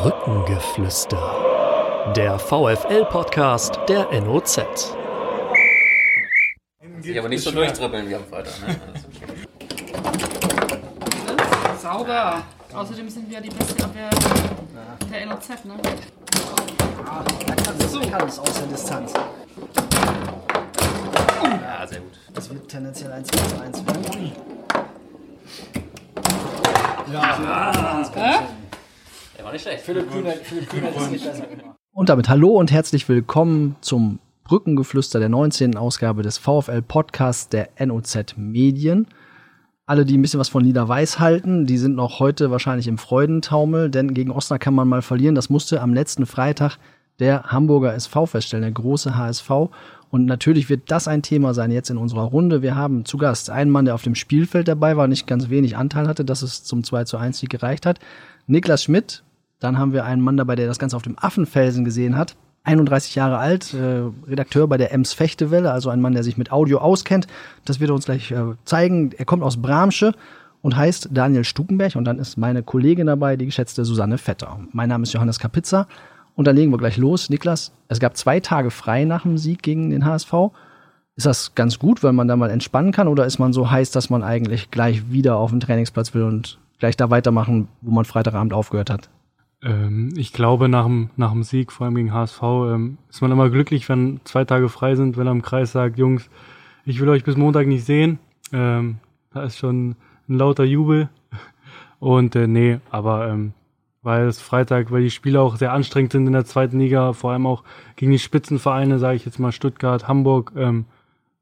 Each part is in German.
Brückengeflüster. Der VFL-Podcast der NOZ. Sich aber nicht so durchtrippeln wie am Freitag. Ne? Sauber. Außerdem sind wir die beste Abwehr der NOZ, ne? Da kann es, so. kann es aus der Distanz. Ja, sehr gut. Das wird tendenziell 1 zu 1 werden. Der war nicht schlecht. Philipp Kühner, Philipp Kühner ist nicht besser gemacht. Und damit hallo und herzlich willkommen zum Brückengeflüster der 19. Ausgabe des VfL Podcasts der NOZ Medien. Alle, die ein bisschen was von Lieder Weiß halten, die sind noch heute wahrscheinlich im Freudentaumel, denn gegen Osnabrück kann man mal verlieren. Das musste am letzten Freitag der Hamburger SV feststellen, der große HSV. Und natürlich wird das ein Thema sein jetzt in unserer Runde. Wir haben zu Gast einen Mann, der auf dem Spielfeld dabei war, nicht ganz wenig Anteil hatte, dass es zum 2 zu 1 Sieg gereicht hat. Niklas Schmidt. Dann haben wir einen Mann dabei, der das Ganze auf dem Affenfelsen gesehen hat. 31 Jahre alt, äh, Redakteur bei der Ems Fechtewelle, also ein Mann, der sich mit Audio auskennt. Das wird er uns gleich äh, zeigen. Er kommt aus Bramsche und heißt Daniel Stukenberg. Und dann ist meine Kollegin dabei, die geschätzte Susanne Vetter. Mein Name ist Johannes Kapitzer. Und dann legen wir gleich los. Niklas, es gab zwei Tage frei nach dem Sieg gegen den HSV. Ist das ganz gut, weil man da mal entspannen kann? Oder ist man so heiß, dass man eigentlich gleich wieder auf den Trainingsplatz will und gleich da weitermachen, wo man Freitagabend aufgehört hat? Ähm, ich glaube, nach dem, nach dem Sieg, vor allem gegen HSV, ähm, ist man immer glücklich, wenn zwei Tage frei sind, wenn er im Kreis sagt, Jungs, ich will euch bis Montag nicht sehen. Ähm, da ist schon ein lauter Jubel. Und äh, nee, aber ähm, weil es Freitag, weil die Spiele auch sehr anstrengend sind in der zweiten Liga, vor allem auch gegen die Spitzenvereine, sage ich jetzt mal Stuttgart, Hamburg, ähm,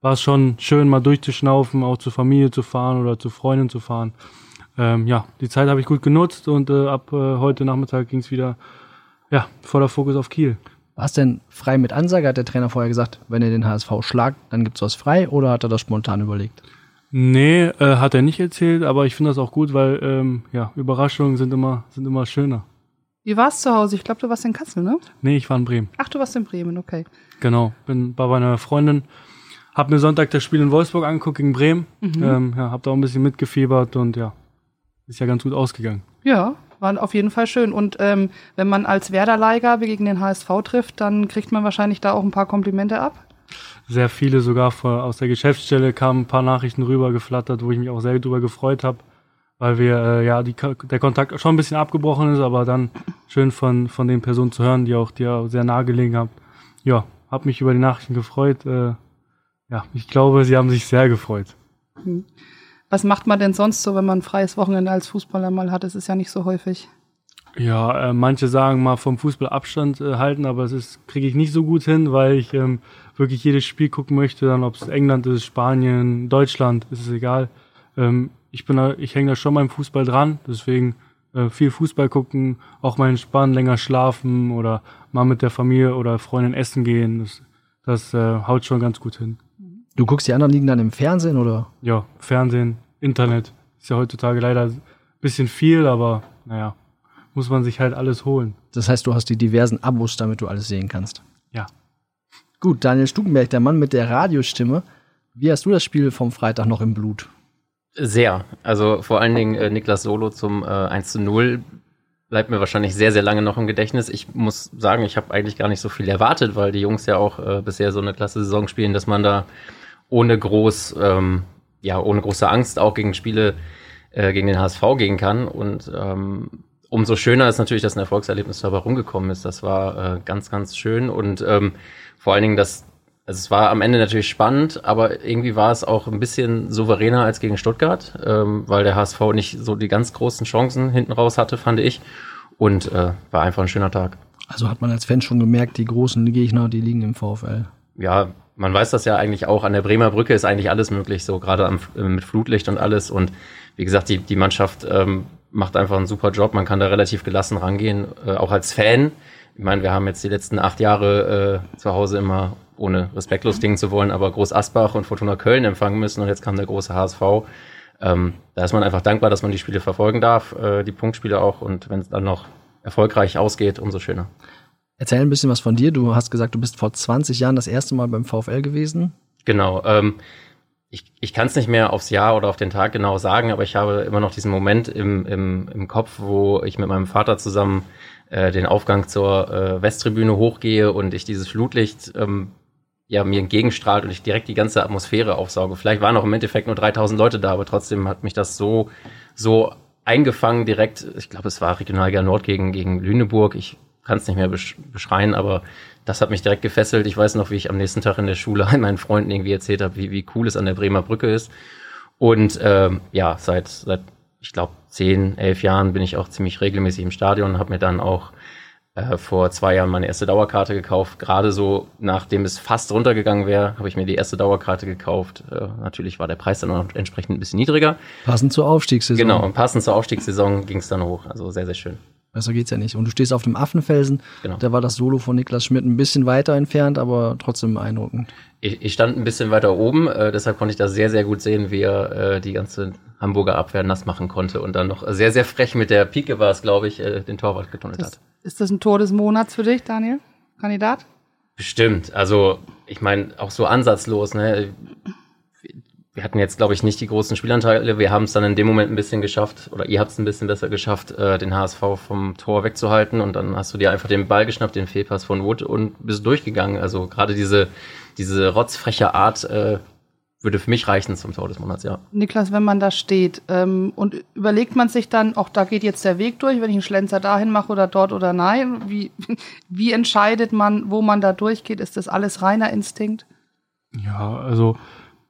war es schon schön, mal durchzuschnaufen, auch zur Familie zu fahren oder zu Freunden zu fahren. Ähm, ja, die Zeit habe ich gut genutzt und äh, ab äh, heute Nachmittag ging es wieder ja, voller Fokus auf Kiel. War es denn frei mit Ansage? Hat der Trainer vorher gesagt, wenn ihr den HSV schlagt, dann gibt's was frei oder hat er das spontan überlegt? Nee, äh, hat er nicht erzählt, aber ich finde das auch gut, weil ähm, ja, Überraschungen sind immer, sind immer schöner. Wie warst zu Hause? Ich glaube, du warst in Kassel, ne? Nee, ich war in Bremen. Ach, du warst in Bremen, okay. Genau, bin bei meiner Freundin, hab mir Sonntag das Spiel in Wolfsburg angeguckt gegen Bremen. Ähm, ja, hab da auch ein bisschen mitgefiebert und ja, ist ja ganz gut ausgegangen. Ja, war auf jeden Fall schön. Und ähm, wenn man als Werder-Leihgabe gegen den HSV trifft, dann kriegt man wahrscheinlich da auch ein paar Komplimente ab. Sehr viele sogar vor, aus der Geschäftsstelle kamen ein paar Nachrichten rüber geflattert, wo ich mich auch sehr drüber gefreut habe, weil wir äh, ja die, der Kontakt schon ein bisschen abgebrochen ist, aber dann schön von von den Personen zu hören, die auch dir sehr nahe gelegen haben. Ja, habe mich über die Nachrichten gefreut. Äh, ja, ich glaube, sie haben sich sehr gefreut. Was macht man denn sonst so, wenn man ein freies Wochenende als Fußballer mal hat? Das ist ja nicht so häufig. Ja, äh, manche sagen mal vom Fußball Abstand äh, halten, aber es ist kriege ich nicht so gut hin, weil ich ähm, wirklich jedes Spiel gucken möchte, dann ob es England ist, Spanien, Deutschland, ist es egal. Ähm, ich bin da, ich hänge da schon beim Fußball dran, deswegen äh, viel Fußball gucken, auch mal entspannen, länger schlafen oder mal mit der Familie oder Freundin essen gehen. Das, das äh, haut schon ganz gut hin. Du guckst die anderen Ligen dann im Fernsehen oder? Ja, Fernsehen, Internet ist ja heutzutage leider ein bisschen viel, aber naja, muss man sich halt alles holen. Das heißt, du hast die diversen Abos, damit du alles sehen kannst. Ja. Gut, Daniel Stukenberg, der Mann mit der Radiostimme. Wie hast du das Spiel vom Freitag noch im Blut? Sehr. Also vor allen Dingen äh, Niklas Solo zum äh, 1 zu 0 bleibt mir wahrscheinlich sehr, sehr lange noch im Gedächtnis. Ich muss sagen, ich habe eigentlich gar nicht so viel erwartet, weil die Jungs ja auch äh, bisher so eine klasse Saison spielen, dass man da ohne groß, ähm, ja, ohne große Angst auch gegen Spiele äh, gegen den HSV gehen kann. Und ähm, umso schöner ist natürlich, dass ein Erfolgserlebnis dabei rumgekommen ist. Das war äh, ganz, ganz schön und ähm, vor allen Dingen das, also es war am Ende natürlich spannend, aber irgendwie war es auch ein bisschen souveräner als gegen Stuttgart, ähm, weil der HSV nicht so die ganz großen Chancen hinten raus hatte, fand ich. Und äh, war einfach ein schöner Tag. Also hat man als Fan schon gemerkt, die großen Gegner, die liegen im VfL. Ja, man weiß das ja eigentlich auch. An der Bremer Brücke ist eigentlich alles möglich, so gerade am, äh, mit Flutlicht und alles. Und wie gesagt, die, die Mannschaft ähm, macht einfach einen super Job. Man kann da relativ gelassen rangehen, äh, auch als Fan. Ich meine, wir haben jetzt die letzten acht Jahre äh, zu Hause immer, ohne respektlos dingen zu wollen, aber Groß Asbach und Fortuna Köln empfangen müssen und jetzt kam der große HSV. Ähm, da ist man einfach dankbar, dass man die Spiele verfolgen darf, äh, die Punktspiele auch und wenn es dann noch erfolgreich ausgeht, umso schöner. Erzähl ein bisschen was von dir. Du hast gesagt, du bist vor 20 Jahren das erste Mal beim VfL gewesen. Genau. Ähm, ich, ich kann es nicht mehr aufs Jahr oder auf den Tag genau sagen, aber ich habe immer noch diesen Moment im, im, im Kopf, wo ich mit meinem Vater zusammen äh, den Aufgang zur äh, Westtribüne hochgehe und ich dieses Flutlicht ähm, ja mir entgegenstrahlt und ich direkt die ganze Atmosphäre aufsauge. Vielleicht waren auch im Endeffekt nur 3000 Leute da, aber trotzdem hat mich das so so eingefangen direkt. Ich glaube, es war Regionalliga Nord gegen gegen Lüneburg. Ich kann es nicht mehr besch beschreien, aber das hat mich direkt gefesselt. Ich weiß noch, wie ich am nächsten Tag in der Schule meinen Freunden irgendwie erzählt habe, wie, wie cool es an der Bremer Brücke ist. Und ähm, ja, seit, seit ich glaube, zehn, elf Jahren bin ich auch ziemlich regelmäßig im Stadion, habe mir dann auch äh, vor zwei Jahren meine erste Dauerkarte gekauft. Gerade so, nachdem es fast runtergegangen wäre, habe ich mir die erste Dauerkarte gekauft. Äh, natürlich war der Preis dann auch entsprechend ein bisschen niedriger. Passend zur Aufstiegssaison. Genau, und passend zur Aufstiegssaison ging es dann hoch. Also sehr, sehr schön. Besser geht's ja nicht. Und du stehst auf dem Affenfelsen. Genau. Da war das Solo von Niklas Schmidt ein bisschen weiter entfernt, aber trotzdem beeindruckend. Ich, ich stand ein bisschen weiter oben, äh, deshalb konnte ich das sehr, sehr gut sehen, wie er äh, die ganze Hamburger Abwehr nass machen konnte und dann noch sehr, sehr frech mit der Pike war es, glaube ich, äh, den Torwart getunnelt das, hat. Ist das ein Tor des Monats für dich, Daniel? Kandidat? Bestimmt. Also, ich meine, auch so ansatzlos, ne? wir hatten jetzt, glaube ich, nicht die großen Spielanteile. Wir haben es dann in dem Moment ein bisschen geschafft, oder ihr habt es ein bisschen besser geschafft, äh, den HSV vom Tor wegzuhalten. Und dann hast du dir einfach den Ball geschnappt, den Fehlpass von Wood und bist durchgegangen. Also gerade diese, diese rotzfreche Art äh, würde für mich reichen zum Tor des Monats, ja. Niklas, wenn man da steht ähm, und überlegt man sich dann, auch da geht jetzt der Weg durch, wenn ich einen Schlenzer dahin mache oder dort oder nein, wie, wie entscheidet man, wo man da durchgeht? Ist das alles reiner Instinkt? Ja, also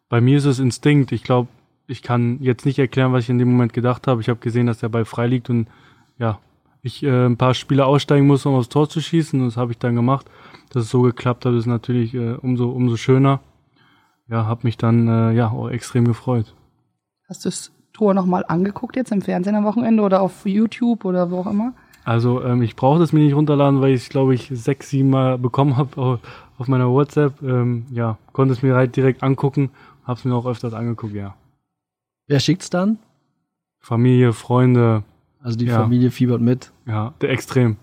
bei mir ist es Instinkt. Ich glaube, ich kann jetzt nicht erklären, was ich in dem Moment gedacht habe. Ich habe gesehen, dass der Ball frei liegt und ja, ich äh, ein paar Spiele aussteigen muss, um aufs Tor zu schießen. Und das habe ich dann gemacht. Dass es so geklappt hat, ist natürlich äh, umso, umso schöner. Ja, habe mich dann äh, ja auch extrem gefreut. Hast du das Tor nochmal angeguckt jetzt im Fernsehen am Wochenende oder auf YouTube oder wo auch immer? Also ähm, ich brauche das mir nicht runterladen, weil ich glaube ich sechs, sieben Mal bekommen habe auf meiner WhatsApp. Ähm, ja, konnte es mir halt direkt angucken Hab's mir auch öfters angeguckt, ja. Wer schickt's dann? Familie, Freunde. Also die ja. Familie fiebert mit. Ja, der extrem.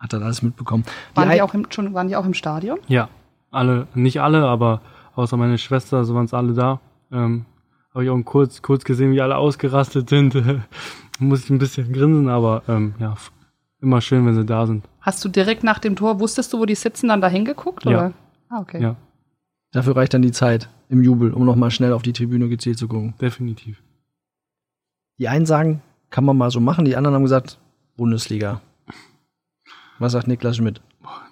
Hat dann alles mitbekommen. Waren die, die auch im, schon, waren die auch im Stadion? Ja. Alle, nicht alle, aber außer meine Schwester, so waren es alle da. Ähm, habe ich auch kurz, kurz gesehen, wie alle ausgerastet sind. Muss ich ein bisschen grinsen, aber ähm, ja, immer schön, wenn sie da sind. Hast du direkt nach dem Tor, wusstest du, wo die sitzen, dann da hingeguckt? Ja. Ah, okay. Ja. Dafür reicht dann die Zeit im Jubel, um nochmal schnell auf die Tribüne gezielt zu gucken. Definitiv. Die einen sagen, kann man mal so machen, die anderen haben gesagt, Bundesliga. Was sagt Niklas Schmidt?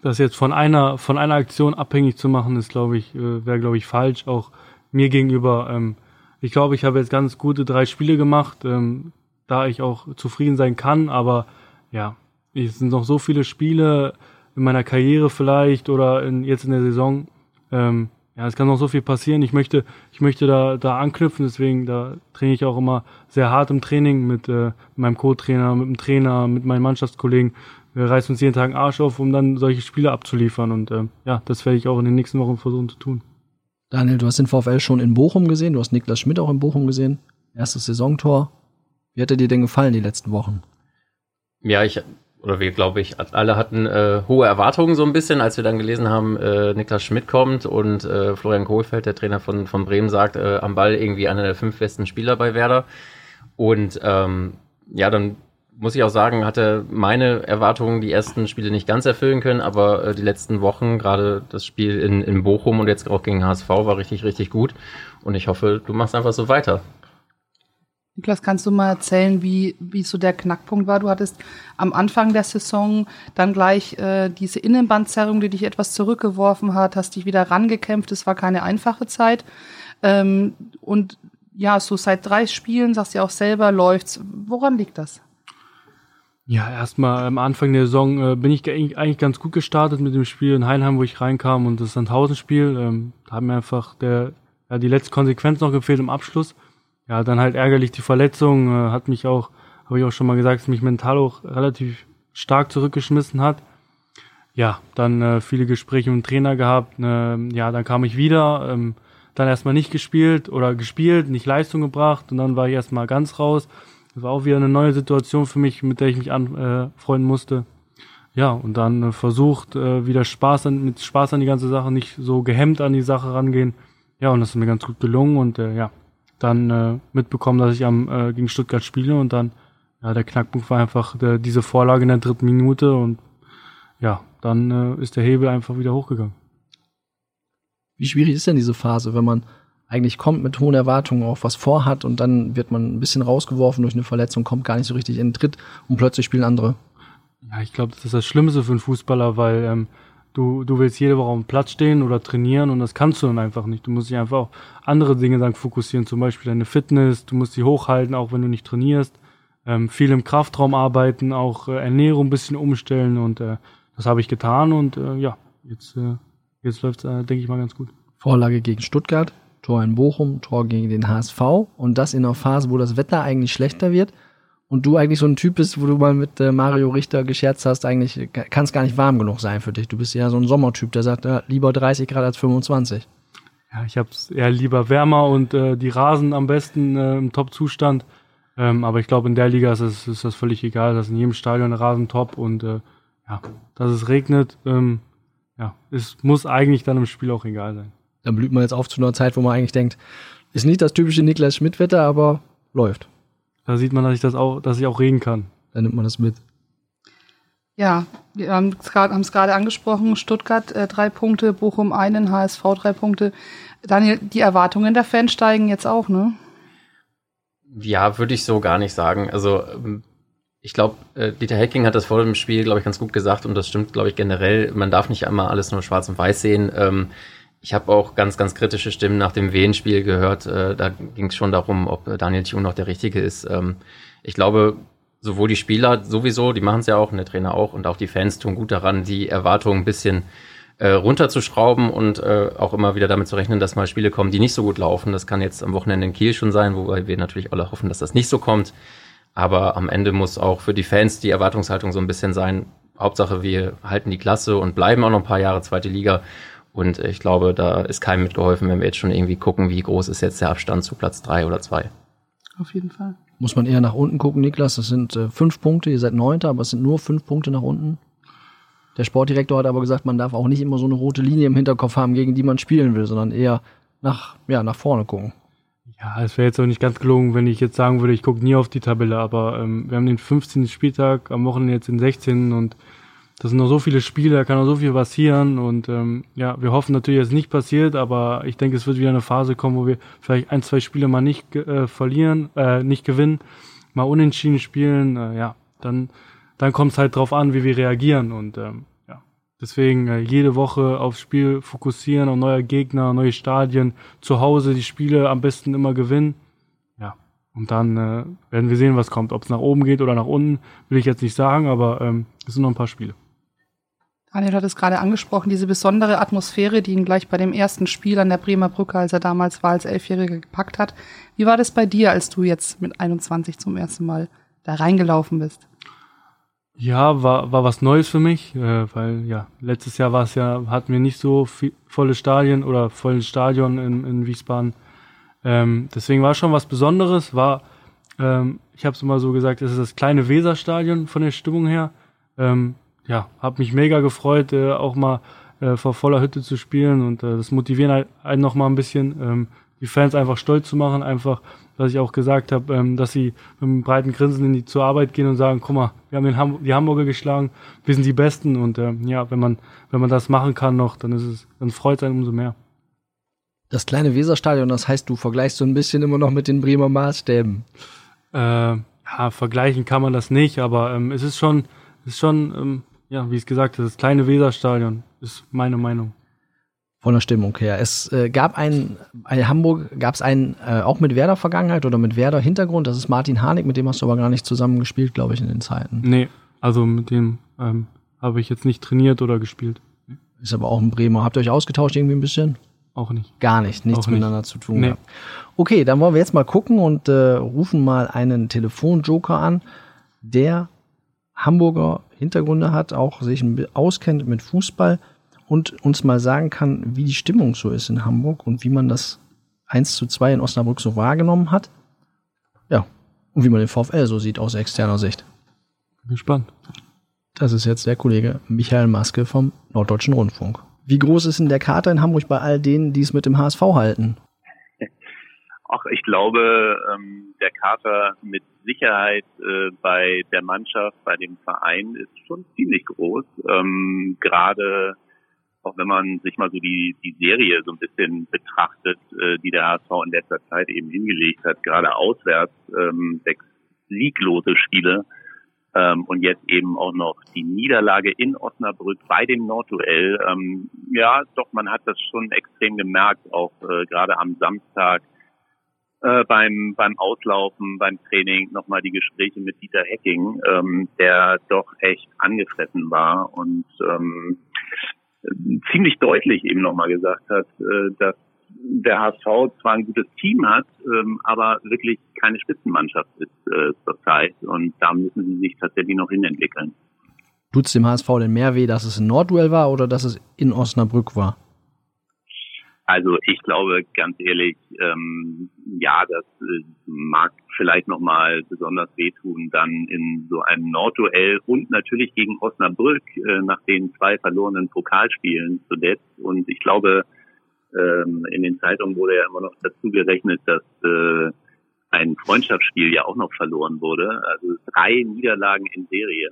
Das jetzt von einer, von einer Aktion abhängig zu machen, ist, glaube ich, äh, wäre, glaube ich, falsch. Auch mir gegenüber. Ähm, ich glaube, ich habe jetzt ganz gute drei Spiele gemacht, ähm, da ich auch zufrieden sein kann. Aber ja, es sind noch so viele Spiele in meiner Karriere vielleicht oder in, jetzt in der Saison. Ähm, ja, es kann noch so viel passieren. Ich möchte, ich möchte da, da anknüpfen, deswegen da trainiere ich auch immer sehr hart im Training mit, äh, meinem Co-Trainer, mit dem Trainer, mit meinen Mannschaftskollegen. Wir reißen uns jeden Tag einen Arsch auf, um dann solche Spiele abzuliefern. Und äh, ja, das werde ich auch in den nächsten Wochen versuchen zu tun. Daniel, du hast den VfL schon in Bochum gesehen, du hast Niklas Schmidt auch in Bochum gesehen. Erstes Saisontor. Wie hat er dir denn gefallen die letzten Wochen? Ja, ich oder wir, glaube ich, alle hatten äh, hohe Erwartungen so ein bisschen, als wir dann gelesen haben, äh, Niklas Schmidt kommt und äh, Florian Kohlfeld, der Trainer von, von Bremen, sagt, äh, am Ball irgendwie einer der fünf besten Spieler bei Werder. Und ähm, ja, dann muss ich auch sagen, hatte meine Erwartungen die ersten Spiele nicht ganz erfüllen können, aber äh, die letzten Wochen, gerade das Spiel in, in Bochum und jetzt auch gegen HSV, war richtig, richtig gut. Und ich hoffe, du machst einfach so weiter. Niklas, kannst du mal erzählen, wie, wie so der Knackpunkt war? Du hattest am Anfang der Saison dann gleich äh, diese Innenbandzerrung, die dich etwas zurückgeworfen hat, hast dich wieder rangekämpft. Es war keine einfache Zeit. Ähm, und ja, so seit drei Spielen, sagst du ja auch selber, läuft's. Woran liegt das? Ja, erstmal am Anfang der Saison äh, bin ich eigentlich ganz gut gestartet mit dem Spiel in Heinheim, wo ich reinkam und das Sandhausen-Spiel. Ähm, da hat mir einfach der, ja, die letzte Konsequenz noch gefehlt im Abschluss ja, dann halt ärgerlich die Verletzung, äh, hat mich auch, habe ich auch schon mal gesagt, dass mich mental auch relativ stark zurückgeschmissen hat. Ja, dann äh, viele Gespräche mit dem Trainer gehabt. Äh, ja, dann kam ich wieder, ähm, dann erstmal nicht gespielt oder gespielt, nicht Leistung gebracht und dann war ich erstmal ganz raus. Das war auch wieder eine neue Situation für mich, mit der ich mich anfreunden äh, musste. Ja, und dann äh, versucht, äh, wieder Spaß an, mit Spaß an die ganze Sache, nicht so gehemmt an die Sache rangehen. ja, und das ist mir ganz gut gelungen und äh, ja, dann äh, mitbekommen, dass ich am äh, gegen Stuttgart spiele und dann, ja, der Knackpunkt war einfach der, diese Vorlage in der dritten Minute und ja, dann äh, ist der Hebel einfach wieder hochgegangen. Wie schwierig ist denn diese Phase, wenn man eigentlich kommt mit hohen Erwartungen auch was vorhat und dann wird man ein bisschen rausgeworfen durch eine Verletzung, kommt gar nicht so richtig in den Tritt und plötzlich spielen andere. Ja, ich glaube, das ist das Schlimmste für einen Fußballer, weil ähm, du, du willst jede Woche auf dem Platz stehen oder trainieren und das kannst du dann einfach nicht. Du musst dich einfach auf andere Dinge dann fokussieren, zum Beispiel deine Fitness, du musst sie hochhalten, auch wenn du nicht trainierst. Ähm, viel im Kraftraum arbeiten, auch äh, Ernährung ein bisschen umstellen und äh, das habe ich getan und äh, ja, jetzt, äh, jetzt läuft es, äh, denke ich mal, ganz gut. Vorlage gegen Stuttgart, Tor in Bochum, Tor gegen den HSV und das in einer Phase, wo das Wetter eigentlich schlechter wird und du eigentlich so ein Typ bist, wo du mal mit äh, Mario Richter gescherzt hast, eigentlich kann es gar nicht warm genug sein für dich. Du bist ja so ein Sommertyp, der sagt, ja, lieber 30 Grad als 25. Ja, ich habe es eher lieber wärmer und äh, die Rasen am besten äh, im Top-Zustand. Ähm, aber ich glaube, in der Liga ist, es, ist das völlig egal. Das ist in jedem Stadion Rasen top und äh, ja, dass es regnet, ähm, ja, es muss eigentlich dann im Spiel auch egal sein. Dann blüht man jetzt auf zu einer Zeit, wo man eigentlich denkt, ist nicht das typische Niklas Schmidt-Wetter, aber läuft. Da sieht man, dass ich das auch, dass ich auch reden kann. Dann nimmt man das mit. Ja, wir haben es gerade angesprochen, Stuttgart äh, drei Punkte, Bochum einen, HSV drei Punkte. Daniel, die Erwartungen der Fans steigen jetzt auch, ne? Ja, würde ich so gar nicht sagen. Also ähm, ich glaube, äh, Dieter Hecking hat das vor dem Spiel, glaube ich, ganz gut gesagt und das stimmt, glaube ich, generell. Man darf nicht einmal alles nur schwarz und weiß sehen. Ähm, ich habe auch ganz, ganz kritische Stimmen nach dem Wien-Spiel gehört. Äh, da ging es schon darum, ob Daniel Thune noch der Richtige ist. Ähm, ich glaube, sowohl die Spieler sowieso, die machen es ja auch und der Trainer auch und auch die Fans tun gut daran, die Erwartungen ein bisschen äh, runterzuschrauben und äh, auch immer wieder damit zu rechnen, dass mal Spiele kommen, die nicht so gut laufen. Das kann jetzt am Wochenende in Kiel schon sein, wobei wir natürlich alle hoffen, dass das nicht so kommt. Aber am Ende muss auch für die Fans die Erwartungshaltung so ein bisschen sein. Hauptsache, wir halten die Klasse und bleiben auch noch ein paar Jahre zweite Liga. Und ich glaube, da ist keinem mitgeholfen, wenn wir jetzt schon irgendwie gucken, wie groß ist jetzt der Abstand zu Platz drei oder zwei. Auf jeden Fall. Muss man eher nach unten gucken, Niklas. Das sind äh, fünf Punkte, ihr seid Neunter, aber es sind nur fünf Punkte nach unten. Der Sportdirektor hat aber gesagt, man darf auch nicht immer so eine rote Linie im Hinterkopf haben, gegen die man spielen will, sondern eher nach, ja, nach vorne gucken. Ja, es wäre jetzt auch nicht ganz gelungen, wenn ich jetzt sagen würde, ich gucke nie auf die Tabelle, aber ähm, wir haben den 15. Spieltag, am Wochenende jetzt den 16. und das sind noch so viele Spiele, da kann noch so viel passieren und ähm, ja, wir hoffen natürlich, dass es nicht passiert, aber ich denke, es wird wieder eine Phase kommen, wo wir vielleicht ein, zwei Spiele mal nicht äh, verlieren, äh, nicht gewinnen, mal unentschieden spielen, äh, ja, dann, dann kommt es halt drauf an, wie wir reagieren und ähm, ja, deswegen äh, jede Woche aufs Spiel fokussieren, auf neue Gegner, neue Stadien, zu Hause die Spiele am besten immer gewinnen, ja, und dann äh, werden wir sehen, was kommt, ob es nach oben geht oder nach unten, will ich jetzt nicht sagen, aber ähm, es sind noch ein paar Spiele. Daniel hat es gerade angesprochen, diese besondere Atmosphäre, die ihn gleich bei dem ersten Spiel an der Bremer Brücke, als er damals war, als Elfjähriger gepackt hat. Wie war das bei dir, als du jetzt mit 21 zum ersten Mal da reingelaufen bist? Ja, war, war was Neues für mich, äh, weil ja, letztes Jahr war es ja, hatten wir nicht so viel, volle Stadien oder volles Stadion in, in Wiesbaden. Ähm, deswegen war schon was Besonderes, war, ähm, ich habe es immer so gesagt, es ist das kleine Weserstadion von der Stimmung her. Ähm, ja, habe mich mega gefreut, äh, auch mal äh, vor voller Hütte zu spielen und äh, das motivieren halt einen noch mal ein bisschen, ähm, die Fans einfach stolz zu machen, einfach, was ich auch gesagt habe, ähm, dass sie mit einem breiten Grinsen in die zur Arbeit gehen und sagen, guck mal, wir haben den Ham die Hamburger geschlagen, wir sind die Besten und ähm, ja, wenn man wenn man das machen kann noch, dann ist es, dann freut es einen umso mehr. Das kleine Weserstadion, das heißt, du vergleichst so ein bisschen immer noch mit den Bremer Maßstäben. Äh, ja, vergleichen kann man das nicht, aber ähm, es ist schon, ist schon ähm, ja, wie ich es gesagt habe, das kleine Weserstadion ist meine Meinung. Von der Stimmung her. Es äh, gab einen, in Hamburg gab es einen äh, auch mit Werder-Vergangenheit oder mit Werder-Hintergrund. Das ist Martin Harnik, mit dem hast du aber gar nicht zusammen gespielt, glaube ich, in den Zeiten. Nee, also mit dem ähm, habe ich jetzt nicht trainiert oder gespielt. Ist aber auch ein Bremer. Habt ihr euch ausgetauscht irgendwie ein bisschen? Auch nicht. Gar nicht, nichts nicht. miteinander zu tun. Nee. Okay, dann wollen wir jetzt mal gucken und äh, rufen mal einen Telefonjoker an, der Hamburger Hintergründe hat, auch sich auskennt mit Fußball und uns mal sagen kann, wie die Stimmung so ist in Hamburg und wie man das 1 zu 2 in Osnabrück so wahrgenommen hat. Ja, und wie man den VfL so sieht aus externer Sicht. Bin gespannt. Das ist jetzt der Kollege Michael Maske vom Norddeutschen Rundfunk. Wie groß ist denn der Kater in Hamburg bei all denen, die es mit dem HSV halten? Ach, ich glaube, ähm, der Kater mit Sicherheit äh, bei der Mannschaft, bei dem Verein ist schon ziemlich groß. Ähm, Gerade auch wenn man sich mal so die, die Serie so ein bisschen betrachtet, äh, die der HSV in letzter Zeit eben hingelegt hat, gerade auswärts, ähm, sechs sieglose Spiele ähm, und jetzt eben auch noch die Niederlage in Osnabrück bei dem Nordduell. Ähm, ja, doch, man hat das schon extrem gemerkt, auch äh, gerade am Samstag äh, beim, beim Auslaufen, beim Training nochmal die Gespräche mit Dieter Hecking, ähm, der doch echt angefressen war und ähm, ziemlich deutlich eben nochmal gesagt hat, äh, dass der HSV zwar ein gutes Team hat, ähm, aber wirklich keine Spitzenmannschaft ist äh, zurzeit und da müssen sie sich tatsächlich noch hinentwickeln. Tut es dem HSV denn mehr weh, dass es ein Nordduell war oder dass es in Osnabrück war? Also ich glaube ganz ehrlich, ähm, ja, das äh, mag vielleicht nochmal besonders wehtun, dann in so einem Nordduell und natürlich gegen Osnabrück äh, nach den zwei verlorenen Pokalspielen zuletzt. Und ich glaube, ähm, in den Zeitungen wurde ja immer noch dazu gerechnet, dass äh, ein Freundschaftsspiel ja auch noch verloren wurde. Also drei Niederlagen in Serie.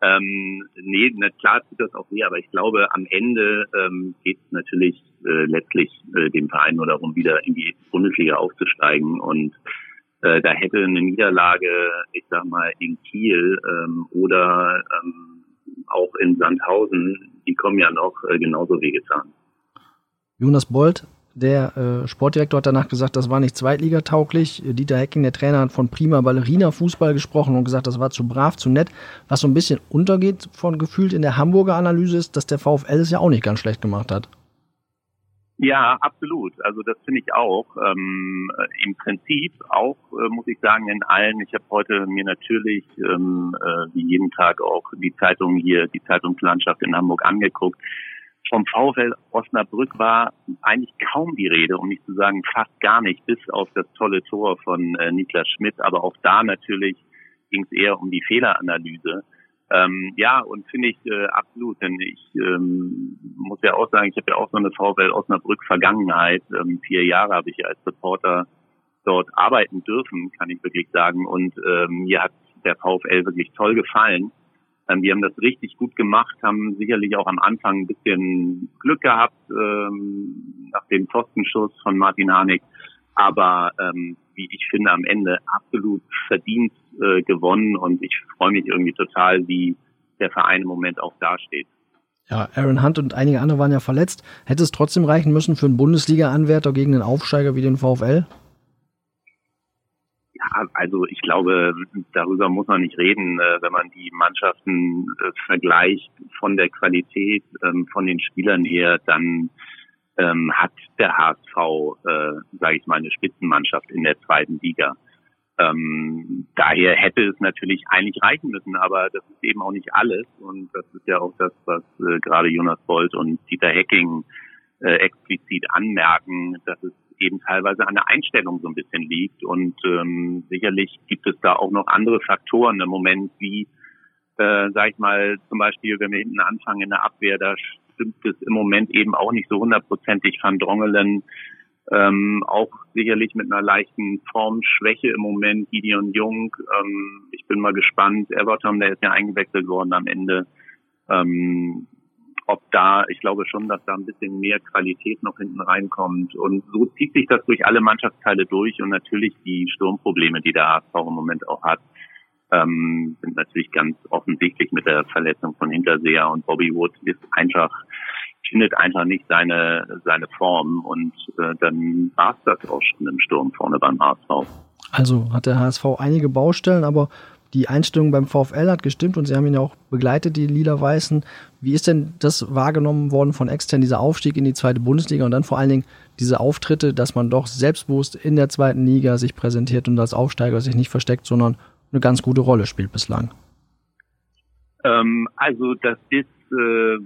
Ähm, nee, na klar tut das auch weh, aber ich glaube, am Ende ähm, geht es natürlich äh, letztlich äh, dem Verein nur darum, wieder in die Bundesliga aufzusteigen. Und äh, da hätte eine Niederlage, ich sag mal, in Kiel ähm, oder ähm, auch in Sandhausen, die kommen ja noch äh, genauso wehgetan. Jonas Bold der äh, Sportdirektor hat danach gesagt, das war nicht zweitligatauglich. Dieter Hecking, der Trainer, hat von prima Ballerina-Fußball gesprochen und gesagt, das war zu brav, zu nett. Was so ein bisschen untergeht von gefühlt in der Hamburger Analyse ist, dass der VfL es ja auch nicht ganz schlecht gemacht hat. Ja, absolut. Also das finde ich auch. Ähm, Im Prinzip auch, äh, muss ich sagen, in allen. Ich habe heute mir natürlich ähm, äh, wie jeden Tag auch die Zeitung hier, die Zeitungslandschaft in Hamburg angeguckt vom VfL Osnabrück war eigentlich kaum die Rede, um nicht zu sagen fast gar nicht, bis auf das tolle Tor von äh, Niklas Schmidt. Aber auch da natürlich ging es eher um die Fehleranalyse. Ähm, ja, und finde ich äh, absolut, denn ich ähm, muss ja auch sagen, ich habe ja auch so eine VfL Osnabrück Vergangenheit. Ähm, vier Jahre habe ich als Reporter dort arbeiten dürfen, kann ich wirklich sagen. Und ähm, mir hat der VfL wirklich toll gefallen. Ähm, die haben das richtig gut gemacht, haben sicherlich auch am Anfang ein bisschen Glück gehabt ähm, nach dem Pfostenschuss von Martin Harnik. Aber ähm, wie ich finde, am Ende absolut verdient äh, gewonnen und ich freue mich irgendwie total, wie der Verein im Moment auch dasteht. Ja, Aaron Hunt und einige andere waren ja verletzt. Hätte es trotzdem reichen müssen für einen Bundesliga-Anwärter gegen einen Aufsteiger wie den VfL? Also ich glaube, darüber muss man nicht reden, äh, wenn man die Mannschaften äh, vergleicht von der Qualität, ähm, von den Spielern her, dann ähm, hat der HSV, äh, sage ich mal, eine Spitzenmannschaft in der zweiten Liga. Ähm, daher hätte es natürlich eigentlich reichen müssen, aber das ist eben auch nicht alles und das ist ja auch das, was äh, gerade Jonas Bolt und Dieter Hecking äh, explizit anmerken, dass es eben teilweise an der Einstellung so ein bisschen liegt. Und ähm, sicherlich gibt es da auch noch andere Faktoren im Moment, wie, äh, sag ich mal, zum Beispiel, wenn wir hinten anfangen in der Abwehr, da stimmt es im Moment eben auch nicht so hundertprozentig Van Drongelen. Ähm, auch sicherlich mit einer leichten Formschwäche im Moment, Gideon Jung. Ähm, ich bin mal gespannt. Everton, der ist ja eingewechselt worden am Ende. Ähm, ob da, ich glaube schon, dass da ein bisschen mehr Qualität noch hinten reinkommt. Und so zieht sich das durch alle Mannschaftsteile durch und natürlich die Sturmprobleme, die der HSV im Moment auch hat, ähm, sind natürlich ganz offensichtlich mit der Verletzung von Hinterseher und Bobby Wood ist einfach findet einfach nicht seine seine Form und äh, dann war es das auch schon im Sturm vorne beim HSV. Also hat der HSV einige Baustellen, aber die Einstellung beim VfL hat gestimmt und Sie haben ihn ja auch begleitet, die Lila-Weißen. Wie ist denn das wahrgenommen worden von extern, dieser Aufstieg in die zweite Bundesliga und dann vor allen Dingen diese Auftritte, dass man doch selbstbewusst in der zweiten Liga sich präsentiert und als Aufsteiger sich nicht versteckt, sondern eine ganz gute Rolle spielt bislang? Ähm, also das ist äh,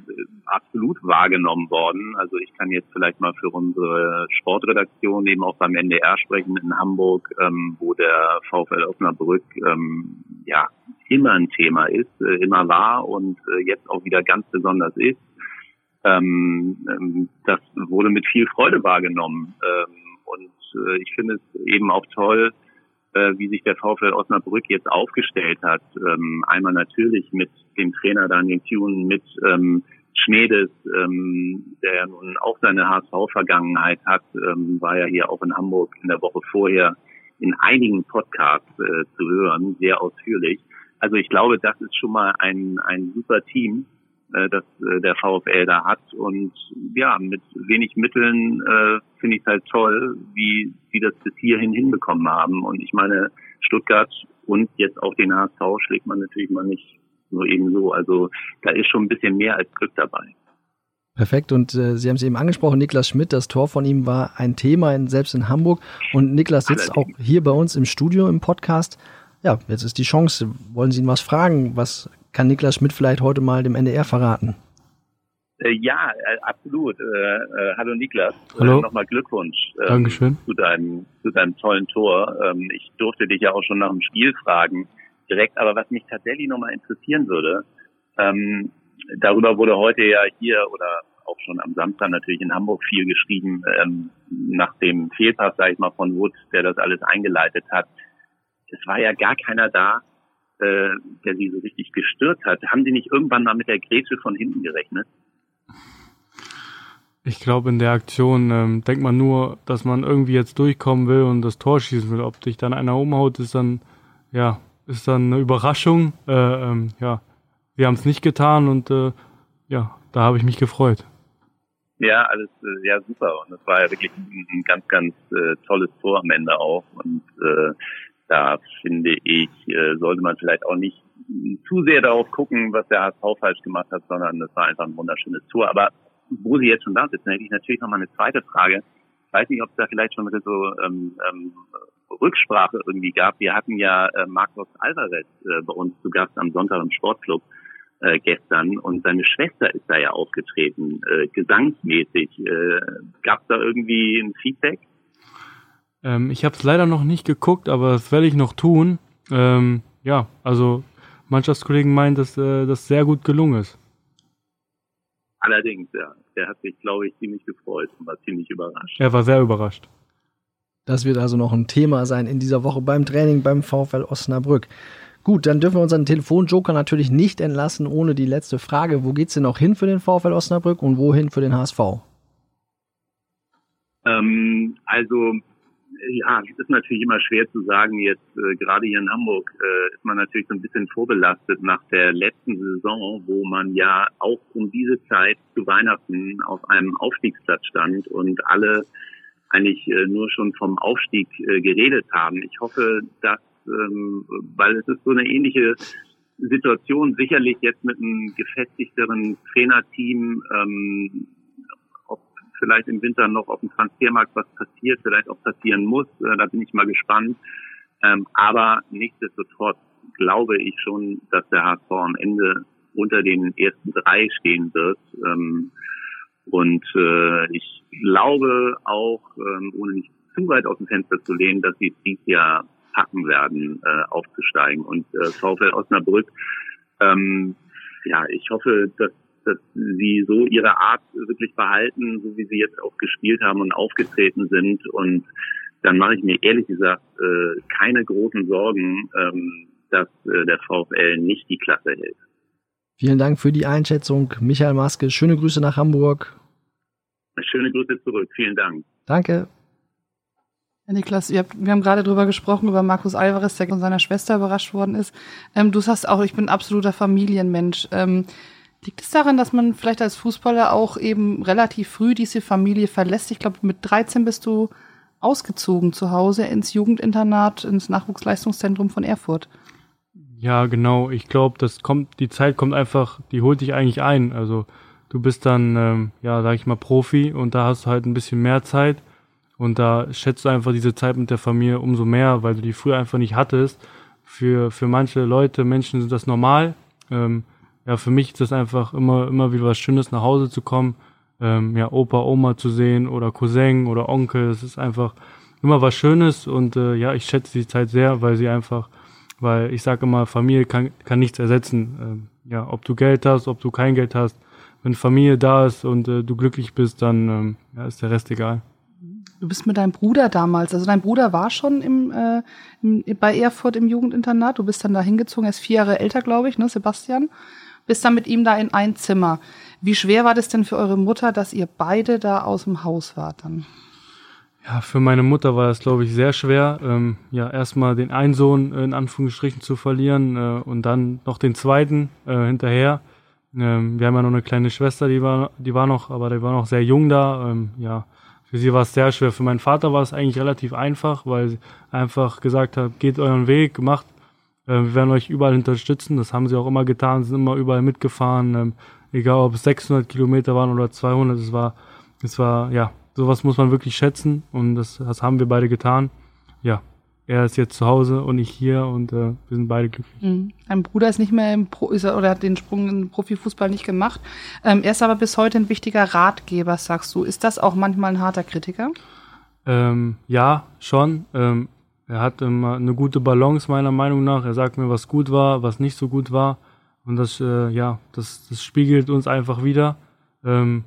absolut wahrgenommen worden. Also ich kann jetzt vielleicht mal für unsere Sportredaktion eben auch beim NDR sprechen in Hamburg, ähm, wo der VfL Osnabrück ähm, ja immer ein Thema ist, äh, immer war und äh, jetzt auch wieder ganz besonders ist. ähm, ähm, das wurde mit viel Freude wahrgenommen. Ähm, und äh, ich finde es eben auch toll, wie sich der VfL Osnabrück jetzt aufgestellt hat. Ähm, einmal natürlich mit dem Trainer Daniel Thune, mit ähm, Schmedes, ähm, der nun auch seine HSV-Vergangenheit hat, ähm, war ja hier auch in Hamburg in der Woche vorher in einigen Podcasts äh, zu hören, sehr ausführlich. Also ich glaube, das ist schon mal ein, ein super Team, äh, das äh, der VfL da hat. Und ja, mit wenig Mitteln äh, finde ich es halt toll, wie sie das bis hierhin hinbekommen haben. Und ich meine, Stuttgart und jetzt auch den HSV schlägt man natürlich mal nicht nur eben so. Also da ist schon ein bisschen mehr als Glück dabei. Perfekt. Und äh, Sie haben es eben angesprochen, Niklas Schmidt, das Tor von ihm war ein Thema, in, selbst in Hamburg. Und Niklas sitzt Allerdings. auch hier bei uns im Studio im Podcast. Ja, jetzt ist die Chance. Wollen Sie ihn was fragen? Was kann Niklas Schmidt vielleicht heute mal dem NDR verraten? Äh, ja, äh, absolut. Äh, hallo Niklas. Hallo. Nochmal Glückwunsch ähm, Dankeschön. zu deinem zu deinem tollen Tor. Ähm, ich durfte dich ja auch schon nach dem Spiel fragen direkt. Aber was mich tatsächlich nochmal interessieren würde, ähm, darüber wurde heute ja hier oder auch schon am Samstag natürlich in Hamburg viel geschrieben, ähm, nach dem Fehlpass, sage ich mal, von Wood, der das alles eingeleitet hat. Es war ja gar keiner da, äh, der sie so richtig gestört hat. Haben Sie nicht irgendwann mal mit der Grätsche von hinten gerechnet? Ich glaube, in der Aktion ähm, denkt man nur, dass man irgendwie jetzt durchkommen will und das Tor schießen will. Ob dich dann einer umhaut, ist dann, ja, ist dann eine Überraschung. Äh, ähm, ja, wir haben es nicht getan und äh, ja, da habe ich mich gefreut. Ja, alles äh, ja super und es war ja wirklich ein, ein ganz, ganz äh, tolles Tor am Ende auch und äh, da finde ich, äh, sollte man vielleicht auch nicht zu sehr darauf gucken, was der HSV falsch gemacht hat, sondern es war einfach ein wunderschönes Tor. Aber wo Sie jetzt schon da sitzen, hätte ich natürlich noch mal eine zweite Frage. Ich weiß nicht, ob es da vielleicht schon so ähm, ähm, Rücksprache irgendwie gab. Wir hatten ja äh, Marcos Alvarez äh, bei uns zu Gast am Sonntag im Sportclub äh, gestern und seine Schwester ist da ja aufgetreten, äh, gesangsmäßig. Äh, gab es da irgendwie ein Feedback? Ähm, ich habe es leider noch nicht geguckt, aber das werde ich noch tun. Ähm, ja, also Mannschaftskollegen meinen, dass äh, das sehr gut gelungen ist. Allerdings, ja. Der hat sich, glaube ich, ziemlich gefreut und war ziemlich überrascht. Er war sehr überrascht. Das wird also noch ein Thema sein in dieser Woche beim Training beim VfL Osnabrück. Gut, dann dürfen wir unseren Telefonjoker natürlich nicht entlassen ohne die letzte Frage. Wo geht's denn noch hin für den VfL Osnabrück und wohin für den HSV? Ähm, also ja, es ist natürlich immer schwer zu sagen. Jetzt äh, gerade hier in Hamburg äh, ist man natürlich so ein bisschen vorbelastet nach der letzten Saison, wo man ja auch um diese Zeit zu Weihnachten auf einem Aufstiegsplatz stand und alle eigentlich äh, nur schon vom Aufstieg äh, geredet haben. Ich hoffe, dass, ähm, weil es ist so eine ähnliche Situation, sicherlich jetzt mit einem gefestigteren Trainerteam, ähm, vielleicht im Winter noch auf dem Transfermarkt was passiert, vielleicht auch passieren muss, äh, da bin ich mal gespannt. Ähm, aber nichtsdestotrotz glaube ich schon, dass der HSV am Ende unter den ersten drei stehen wird. Ähm, und äh, ich glaube auch, ähm, ohne nicht zu weit aus dem Fenster zu lehnen, dass sie es dieses Jahr packen werden, äh, aufzusteigen. Und VfL Osnabrück, ja, ich hoffe, dass, dass sie so ihre Art wirklich behalten, so wie sie jetzt auch gespielt haben und aufgetreten sind. Und dann mache ich mir ehrlich gesagt äh, keine großen Sorgen, ähm, dass äh, der VfL nicht die Klasse hält. Vielen Dank für die Einschätzung, Michael Maske. Schöne Grüße nach Hamburg. Schöne Grüße zurück. Vielen Dank. Danke. Ja, Niklas, habt, wir haben gerade drüber gesprochen, über Markus Alvarez, der von seiner Schwester überrascht worden ist. Ähm, du sagst auch, ich bin ein absoluter Familienmensch. Ähm, liegt es daran, dass man vielleicht als Fußballer auch eben relativ früh diese Familie verlässt? Ich glaube, mit 13 bist du ausgezogen zu Hause ins Jugendinternat, ins Nachwuchsleistungszentrum von Erfurt. Ja, genau. Ich glaube, das kommt, die Zeit kommt einfach, die holt dich eigentlich ein. Also du bist dann, ähm, ja, sag ich mal, Profi und da hast du halt ein bisschen mehr Zeit und da schätzt du einfach diese Zeit mit der Familie umso mehr, weil du die früher einfach nicht hattest. Für, für manche Leute, Menschen sind das normal. Ähm, ja, für mich ist das einfach immer, immer wieder was Schönes, nach Hause zu kommen, ähm, ja, Opa, Oma zu sehen oder Cousin oder Onkel. Das ist einfach immer was Schönes und äh, ja, ich schätze die Zeit sehr, weil sie einfach weil ich sage immer, Familie kann, kann nichts ersetzen. Ähm, ja, ob du Geld hast, ob du kein Geld hast, wenn Familie da ist und äh, du glücklich bist, dann ähm, ja, ist der Rest egal. Du bist mit deinem Bruder damals, also dein Bruder war schon im, äh, im, bei Erfurt im Jugendinternat, du bist dann da hingezogen, er ist vier Jahre älter, glaube ich, ne, Sebastian. Bist dann mit ihm da in ein Zimmer. Wie schwer war das denn für eure Mutter, dass ihr beide da aus dem Haus wart dann? Ja, für meine Mutter war das, glaube ich, sehr schwer. Ähm, ja, erstmal den einen Sohn äh, in Anführungsstrichen zu verlieren äh, und dann noch den zweiten äh, hinterher. Ähm, wir haben ja noch eine kleine Schwester, die war, die war noch, aber die war noch sehr jung da. Ähm, ja, für sie war es sehr schwer. Für meinen Vater war es eigentlich relativ einfach, weil sie einfach gesagt hat, geht euren Weg, macht, wir werden euch überall unterstützen. Das haben sie auch immer getan, sind immer überall mitgefahren, ähm, egal ob es 600 Kilometer waren oder 200. Es war, es war, ja, sowas muss man wirklich schätzen und das, das haben wir beide getan. Ja, er ist jetzt zu Hause und ich hier und äh, wir sind beide glücklich. Mhm. Dein Bruder ist nicht mehr im Pro er, oder hat den Sprung in Profifußball nicht gemacht. Ähm, er ist aber bis heute ein wichtiger Ratgeber, sagst du. Ist das auch manchmal ein harter Kritiker? Ähm, ja, schon. Ähm, er hat immer eine gute Balance meiner Meinung nach. Er sagt mir, was gut war, was nicht so gut war. Und das, äh, ja, das, das spiegelt uns einfach wieder. Ähm,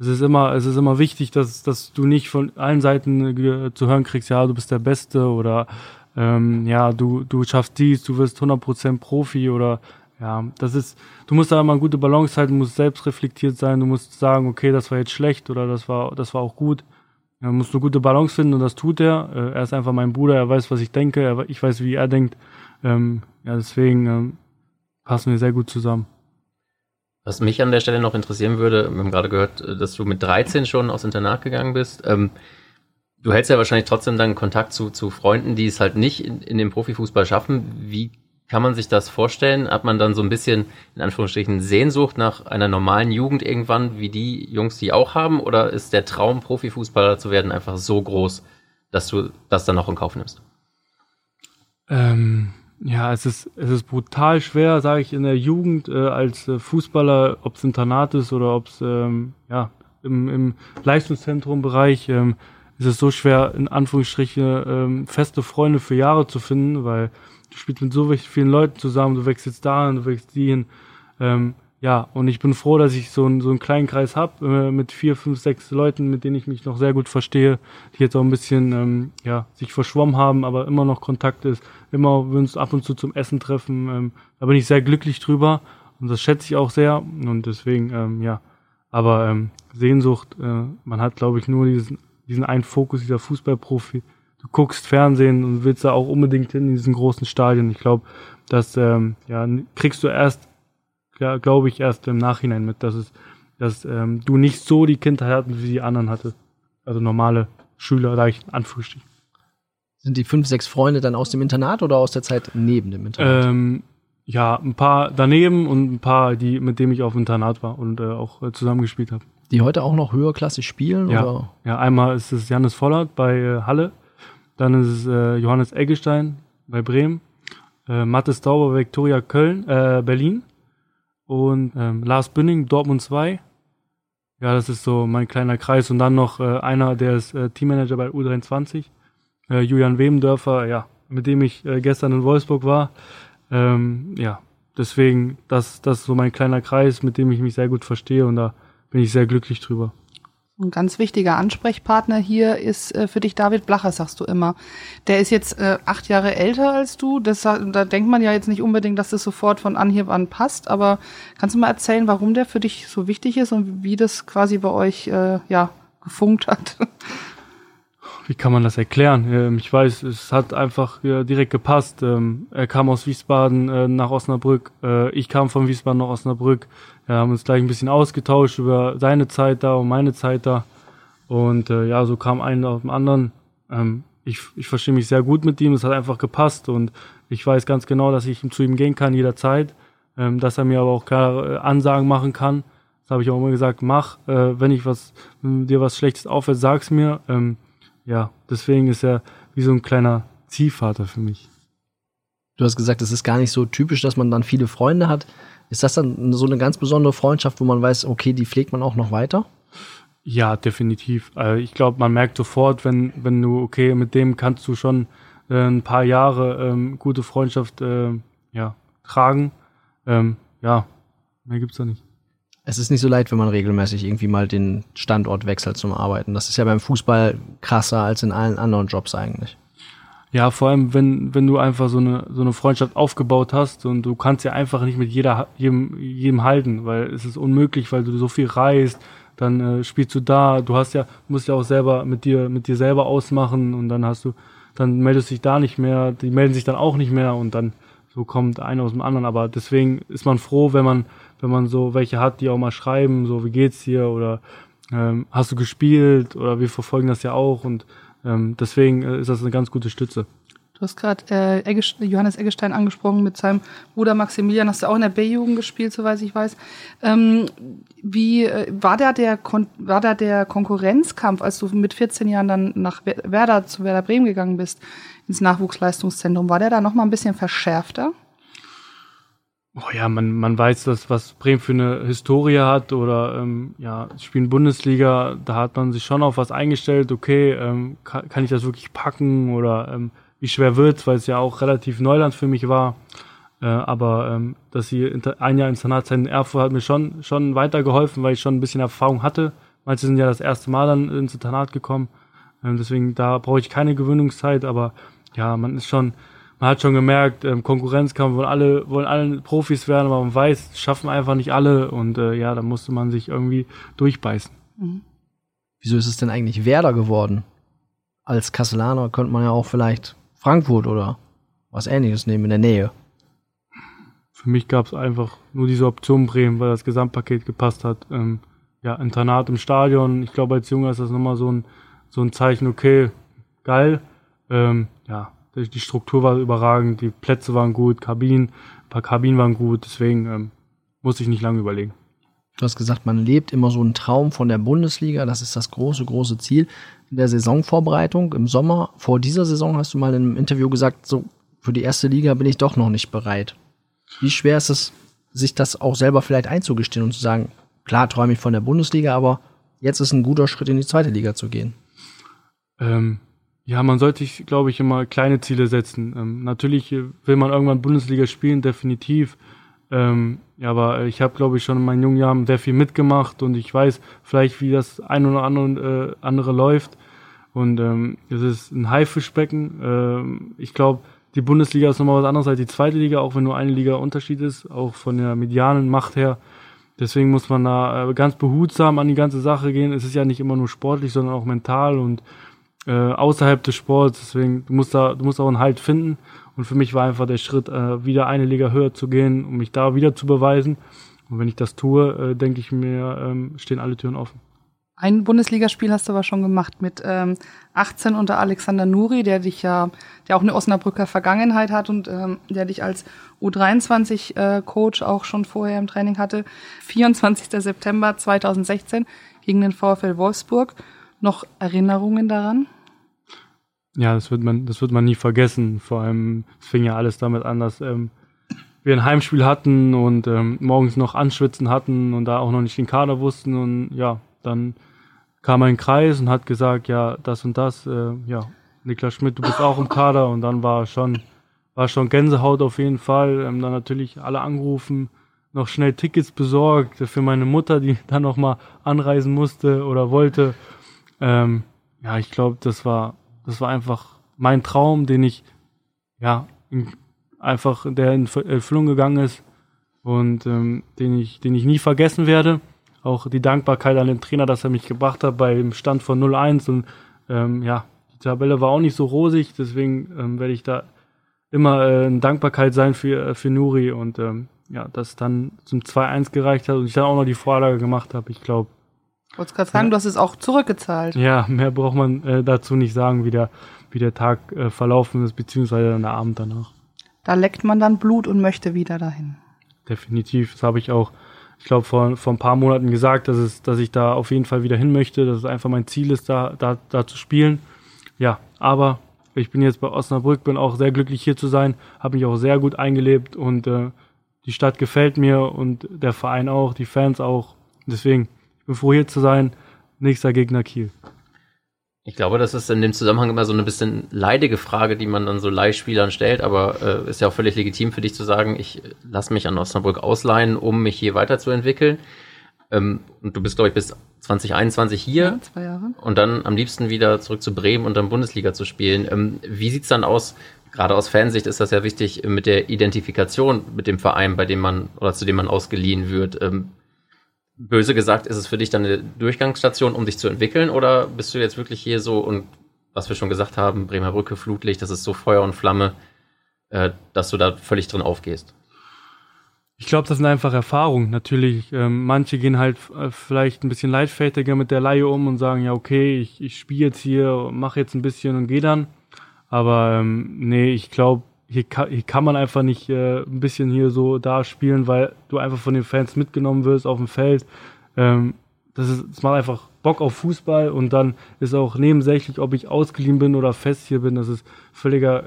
es ist immer, es ist immer wichtig, dass, dass du nicht von allen Seiten äh, zu hören kriegst, ja, du bist der Beste oder ähm, ja, du, du schaffst dies, du wirst 100% Profi oder ja, das ist, du musst da immer eine gute Balance halten, du musst selbst reflektiert sein, du musst sagen, okay, das war jetzt schlecht oder das war, das war auch gut. Er muss eine gute Balance finden und das tut er. Äh, er ist einfach mein Bruder, er weiß, was ich denke, ich weiß, wie er denkt. Ähm, ja, deswegen ähm, passen wir sehr gut zusammen. Was mich an der Stelle noch interessieren würde, wir haben gerade gehört, äh, dass du mit 13 schon aufs Internat gegangen bist. Ähm, du hältst ja wahrscheinlich trotzdem dann Kontakt zu, zu Freunden, die es halt nicht in, in den Profifußball schaffen. Wie kann man sich das vorstellen? Hat man dann so ein bisschen, in Anführungsstrichen, Sehnsucht nach einer normalen Jugend irgendwann, wie die Jungs die auch haben? Oder ist der Traum, Profifußballer zu werden, einfach so groß, dass du das dann noch in Kauf nimmst? Ähm, ja, es ist, es ist brutal schwer, sage ich, in der Jugend äh, als äh, Fußballer, ob es Internat ist oder ob es ähm, ja, im, im Leistungszentrum-Bereich, ähm, ist es so schwer, in Anführungsstrichen ähm, feste Freunde für Jahre zu finden, weil du spielst mit so vielen Leuten zusammen, du wechselst da du wechselst die hin. Ähm, ja, und ich bin froh, dass ich so, einen so einen kleinen Kreis habe äh, mit vier, fünf, sechs Leuten, mit denen ich mich noch sehr gut verstehe, die jetzt auch ein bisschen ähm, ja, sich verschwommen haben, aber immer noch Kontakt ist, immer wir uns ab und zu zum Essen treffen. Ähm, da bin ich sehr glücklich drüber und das schätze ich auch sehr und deswegen, ähm, ja, aber ähm, Sehnsucht, äh, man hat, glaube ich, nur diesen, diesen einen Fokus, dieser Fußballprofi. Du guckst Fernsehen und willst da auch unbedingt hin in diesen großen Stadien. Ich glaube, das ähm, ja, kriegst du erst ja, glaube ich, erst im Nachhinein mit, dass es, dass ähm, du nicht so die Kindheit hattest, wie die anderen hatte. Also normale Schüler, da ich Anführungsstrichen. Sind die fünf, sechs Freunde dann aus dem Internat oder aus der Zeit neben dem Internat? Ähm, ja, ein paar daneben und ein paar, die, mit denen ich auf dem Internat war und äh, auch äh, zusammengespielt habe. Die heute auch noch höherklassig spielen? Ja, oder? ja einmal ist es Janis Vollert bei äh, Halle, dann ist es äh, Johannes Eggestein bei Bremen, äh, Mathis Dauber bei Viktoria Köln, äh, Berlin und ähm, Lars Bünning, Dortmund 2. Ja, das ist so mein kleiner Kreis. Und dann noch äh, einer, der ist äh, Teammanager bei U23, äh, Julian Wemendörfer, ja, mit dem ich äh, gestern in Wolfsburg war. Ähm, ja, deswegen, das, das ist so mein kleiner Kreis, mit dem ich mich sehr gut verstehe und da bin ich sehr glücklich drüber. Ein ganz wichtiger Ansprechpartner hier ist äh, für dich David Blacher, sagst du immer. Der ist jetzt äh, acht Jahre älter als du. Das, da denkt man ja jetzt nicht unbedingt, dass das sofort von Anhieb an passt. Aber kannst du mal erzählen, warum der für dich so wichtig ist und wie das quasi bei euch äh, ja gefunkt hat? Wie kann man das erklären? Ähm, ich weiß, es hat einfach direkt gepasst. Ähm, er kam aus Wiesbaden äh, nach Osnabrück. Äh, ich kam von Wiesbaden nach Osnabrück. Wir haben uns gleich ein bisschen ausgetauscht über seine Zeit da und meine Zeit da. Und äh, ja, so kam einer auf dem anderen. Ähm, ich, ich verstehe mich sehr gut mit ihm, es hat einfach gepasst und ich weiß ganz genau, dass ich zu ihm gehen kann jederzeit, dass er mir aber auch klare Ansagen machen kann. Das habe ich auch immer gesagt, mach, wenn ich was, wenn dir was Schlechtes auffällt, sag's mir. Ja, deswegen ist er wie so ein kleiner Ziehvater für mich. Du hast gesagt, es ist gar nicht so typisch, dass man dann viele Freunde hat. Ist das dann so eine ganz besondere Freundschaft, wo man weiß, okay, die pflegt man auch noch weiter? Ja, definitiv. Also ich glaube, man merkt sofort, wenn, wenn du, okay, mit dem kannst du schon äh, ein paar Jahre ähm, gute Freundschaft äh, ja, tragen. Ähm, ja, mehr gibt's da nicht. Es ist nicht so leicht, wenn man regelmäßig irgendwie mal den Standort wechselt zum Arbeiten. Das ist ja beim Fußball krasser als in allen anderen Jobs eigentlich. Ja, vor allem, wenn, wenn du einfach so eine, so eine Freundschaft aufgebaut hast und du kannst ja einfach nicht mit jeder, jedem, jedem halten, weil es ist unmöglich, weil du so viel reist, dann äh, spielst du da, du hast ja, musst ja auch selber mit dir, mit dir selber ausmachen und dann hast du, dann meldest du dich da nicht mehr, die melden sich dann auch nicht mehr und dann so kommt einer aus dem anderen. Aber deswegen ist man froh, wenn man, wenn man so welche hat, die auch mal schreiben, so wie geht's dir oder ähm, hast du gespielt oder wir verfolgen das ja auch und ähm, deswegen äh, ist das eine ganz gute Stütze. Du hast gerade äh, Johannes Eggestein angesprochen mit seinem Bruder Maximilian. Hast du auch in der B-Jugend gespielt, soweit ich weiß. Ähm, wie äh, war da der Kon war da der Konkurrenzkampf, als du mit 14 Jahren dann nach Werder zu Werder Bremen gegangen bist ins Nachwuchsleistungszentrum? War der da noch mal ein bisschen verschärfter? Oh ja, man, man weiß, dass was Bremen für eine Historie hat oder ähm, ja, spielen Bundesliga, da hat man sich schon auf was eingestellt, okay, ähm, kann, kann ich das wirklich packen oder ähm, wie schwer wird's, weil es ja auch relativ Neuland für mich war. Äh, aber ähm, dass sie ein Jahr Internatszeit in Erfurt hat mir schon, schon weitergeholfen, weil ich schon ein bisschen Erfahrung hatte. Manche sind ja das erste Mal dann ins Internat gekommen. Ähm, deswegen, da brauche ich keine Gewöhnungszeit, aber ja, man ist schon, man hat schon gemerkt, ähm, Konkurrenzkampf wollen alle, wollen alle Profis werden, aber man weiß, schaffen einfach nicht alle und äh, ja, da musste man sich irgendwie durchbeißen. Mhm. Wieso ist es denn eigentlich Werder geworden? Als Kastellaner könnte man ja auch vielleicht Frankfurt oder was ähnliches nehmen in der Nähe. Für mich gab es einfach nur diese Option Bremen, weil das Gesamtpaket gepasst hat. Ähm, ja, Internat im Stadion. Ich glaube, als Junge ist das nochmal so ein, so ein Zeichen, okay, geil. Ähm, ja, die Struktur war überragend, die Plätze waren gut, Kabinen, ein paar Kabinen waren gut, deswegen ähm, muss ich nicht lange überlegen. Du hast gesagt, man lebt immer so einen Traum von der Bundesliga, das ist das große, große Ziel. In der Saisonvorbereitung im Sommer, vor dieser Saison, hast du mal in einem Interview gesagt, so für die erste Liga bin ich doch noch nicht bereit. Wie schwer ist es, sich das auch selber vielleicht einzugestehen und zu sagen, klar träume ich von der Bundesliga, aber jetzt ist ein guter Schritt in die zweite Liga zu gehen? Ähm, ja, man sollte sich, glaube ich, immer kleine Ziele setzen. Ähm, natürlich will man irgendwann Bundesliga spielen, definitiv. Ähm, ja, aber ich habe, glaube ich, schon in meinen jungen Jahren sehr viel mitgemacht und ich weiß vielleicht, wie das ein oder andere, äh, andere läuft. Und ähm, es ist ein Haifischbecken. Ähm, ich glaube, die Bundesliga ist nochmal was anderes als die zweite Liga, auch wenn nur eine Liga Unterschied ist, auch von der medianen Macht her. Deswegen muss man da äh, ganz behutsam an die ganze Sache gehen. Es ist ja nicht immer nur sportlich, sondern auch mental und äh, außerhalb des Sports. Deswegen, du musst da, du musst auch einen Halt finden. Und für mich war einfach der Schritt, äh, wieder eine Liga höher zu gehen, um mich da wieder zu beweisen. Und wenn ich das tue, äh, denke ich mir, ähm, stehen alle Türen offen. Ein Bundesligaspiel hast du aber schon gemacht mit ähm, 18 unter Alexander Nuri, der dich ja, der auch eine Osnabrücker Vergangenheit hat und ähm, der dich als U23-Coach äh, auch schon vorher im Training hatte. 24. September 2016 gegen den VfL Wolfsburg. Noch Erinnerungen daran? Ja, das wird man, das wird man nie vergessen. Vor allem, es fing ja alles damit an, dass ähm, wir ein Heimspiel hatten und ähm, morgens noch Anschwitzen hatten und da auch noch nicht den Kader wussten und ja, dann kam ein Kreis und hat gesagt, ja, das und das, äh, ja, Niklas Schmidt, du bist auch im Kader und dann war schon, war schon Gänsehaut auf jeden Fall. Ähm, dann natürlich alle angerufen, noch schnell Tickets besorgt für meine Mutter, die dann noch mal anreisen musste oder wollte. Ähm, ja, ich glaube, das war, das war einfach mein Traum, den ich, ja, in, einfach, der in Erfüllung gegangen ist und ähm, den ich, den ich nie vergessen werde. Auch die Dankbarkeit an den Trainer, dass er mich gebracht hat beim Stand von 0-1 und ähm, ja, die Tabelle war auch nicht so rosig, deswegen ähm, werde ich da immer äh, in Dankbarkeit sein für, äh, für Nuri und ähm, ja, das dann zum 2-1 gereicht hat und ich dann auch noch die Vorlage gemacht habe, ich glaube. Ich wollte gerade sagen, ja. du hast es auch zurückgezahlt. Ja, mehr braucht man äh, dazu nicht sagen, wie der, wie der Tag äh, verlaufen ist, beziehungsweise dann der Abend danach. Da leckt man dann Blut und möchte wieder dahin. Definitiv, das habe ich auch ich glaube, vor, vor ein paar Monaten gesagt, dass, es, dass ich da auf jeden Fall wieder hin möchte, dass es einfach mein Ziel ist, da, da, da zu spielen. Ja, aber ich bin jetzt bei Osnabrück, bin auch sehr glücklich hier zu sein, habe mich auch sehr gut eingelebt und äh, die Stadt gefällt mir und der Verein auch, die Fans auch. Deswegen, ich bin froh hier zu sein. Nächster Gegner Kiel. Ich glaube, das ist in dem Zusammenhang immer so eine bisschen leidige Frage, die man dann so Leihspielern stellt, aber äh, ist ja auch völlig legitim für dich zu sagen, ich lasse mich an Osnabrück ausleihen, um mich hier weiterzuentwickeln. Ähm, und du bist, glaube ich, bis 2021 hier. Ja, zwei Jahre. Und dann am liebsten wieder zurück zu Bremen und dann Bundesliga zu spielen. Ähm, wie sieht's dann aus? Gerade aus Fansicht ist das ja wichtig mit der Identifikation mit dem Verein, bei dem man oder zu dem man ausgeliehen wird. Ähm, böse gesagt, ist es für dich dann eine Durchgangsstation, um dich zu entwickeln, oder bist du jetzt wirklich hier so und was wir schon gesagt haben, Bremer Brücke, Flutlicht, das ist so Feuer und Flamme, äh, dass du da völlig drin aufgehst? Ich glaube, das sind einfach Erfahrungen. Natürlich, ähm, manche gehen halt äh, vielleicht ein bisschen leichtfertiger mit der Laie um und sagen, ja, okay, ich, ich spiele jetzt hier, mache jetzt ein bisschen und gehe dann. Aber ähm, nee, ich glaube, hier, ka hier kann man einfach nicht äh, ein bisschen hier so da spielen, weil du einfach von den Fans mitgenommen wirst auf dem Feld. Ähm, das, ist, das macht einfach Bock auf Fußball und dann ist auch nebensächlich, ob ich ausgeliehen bin oder fest hier bin, das ist völliger,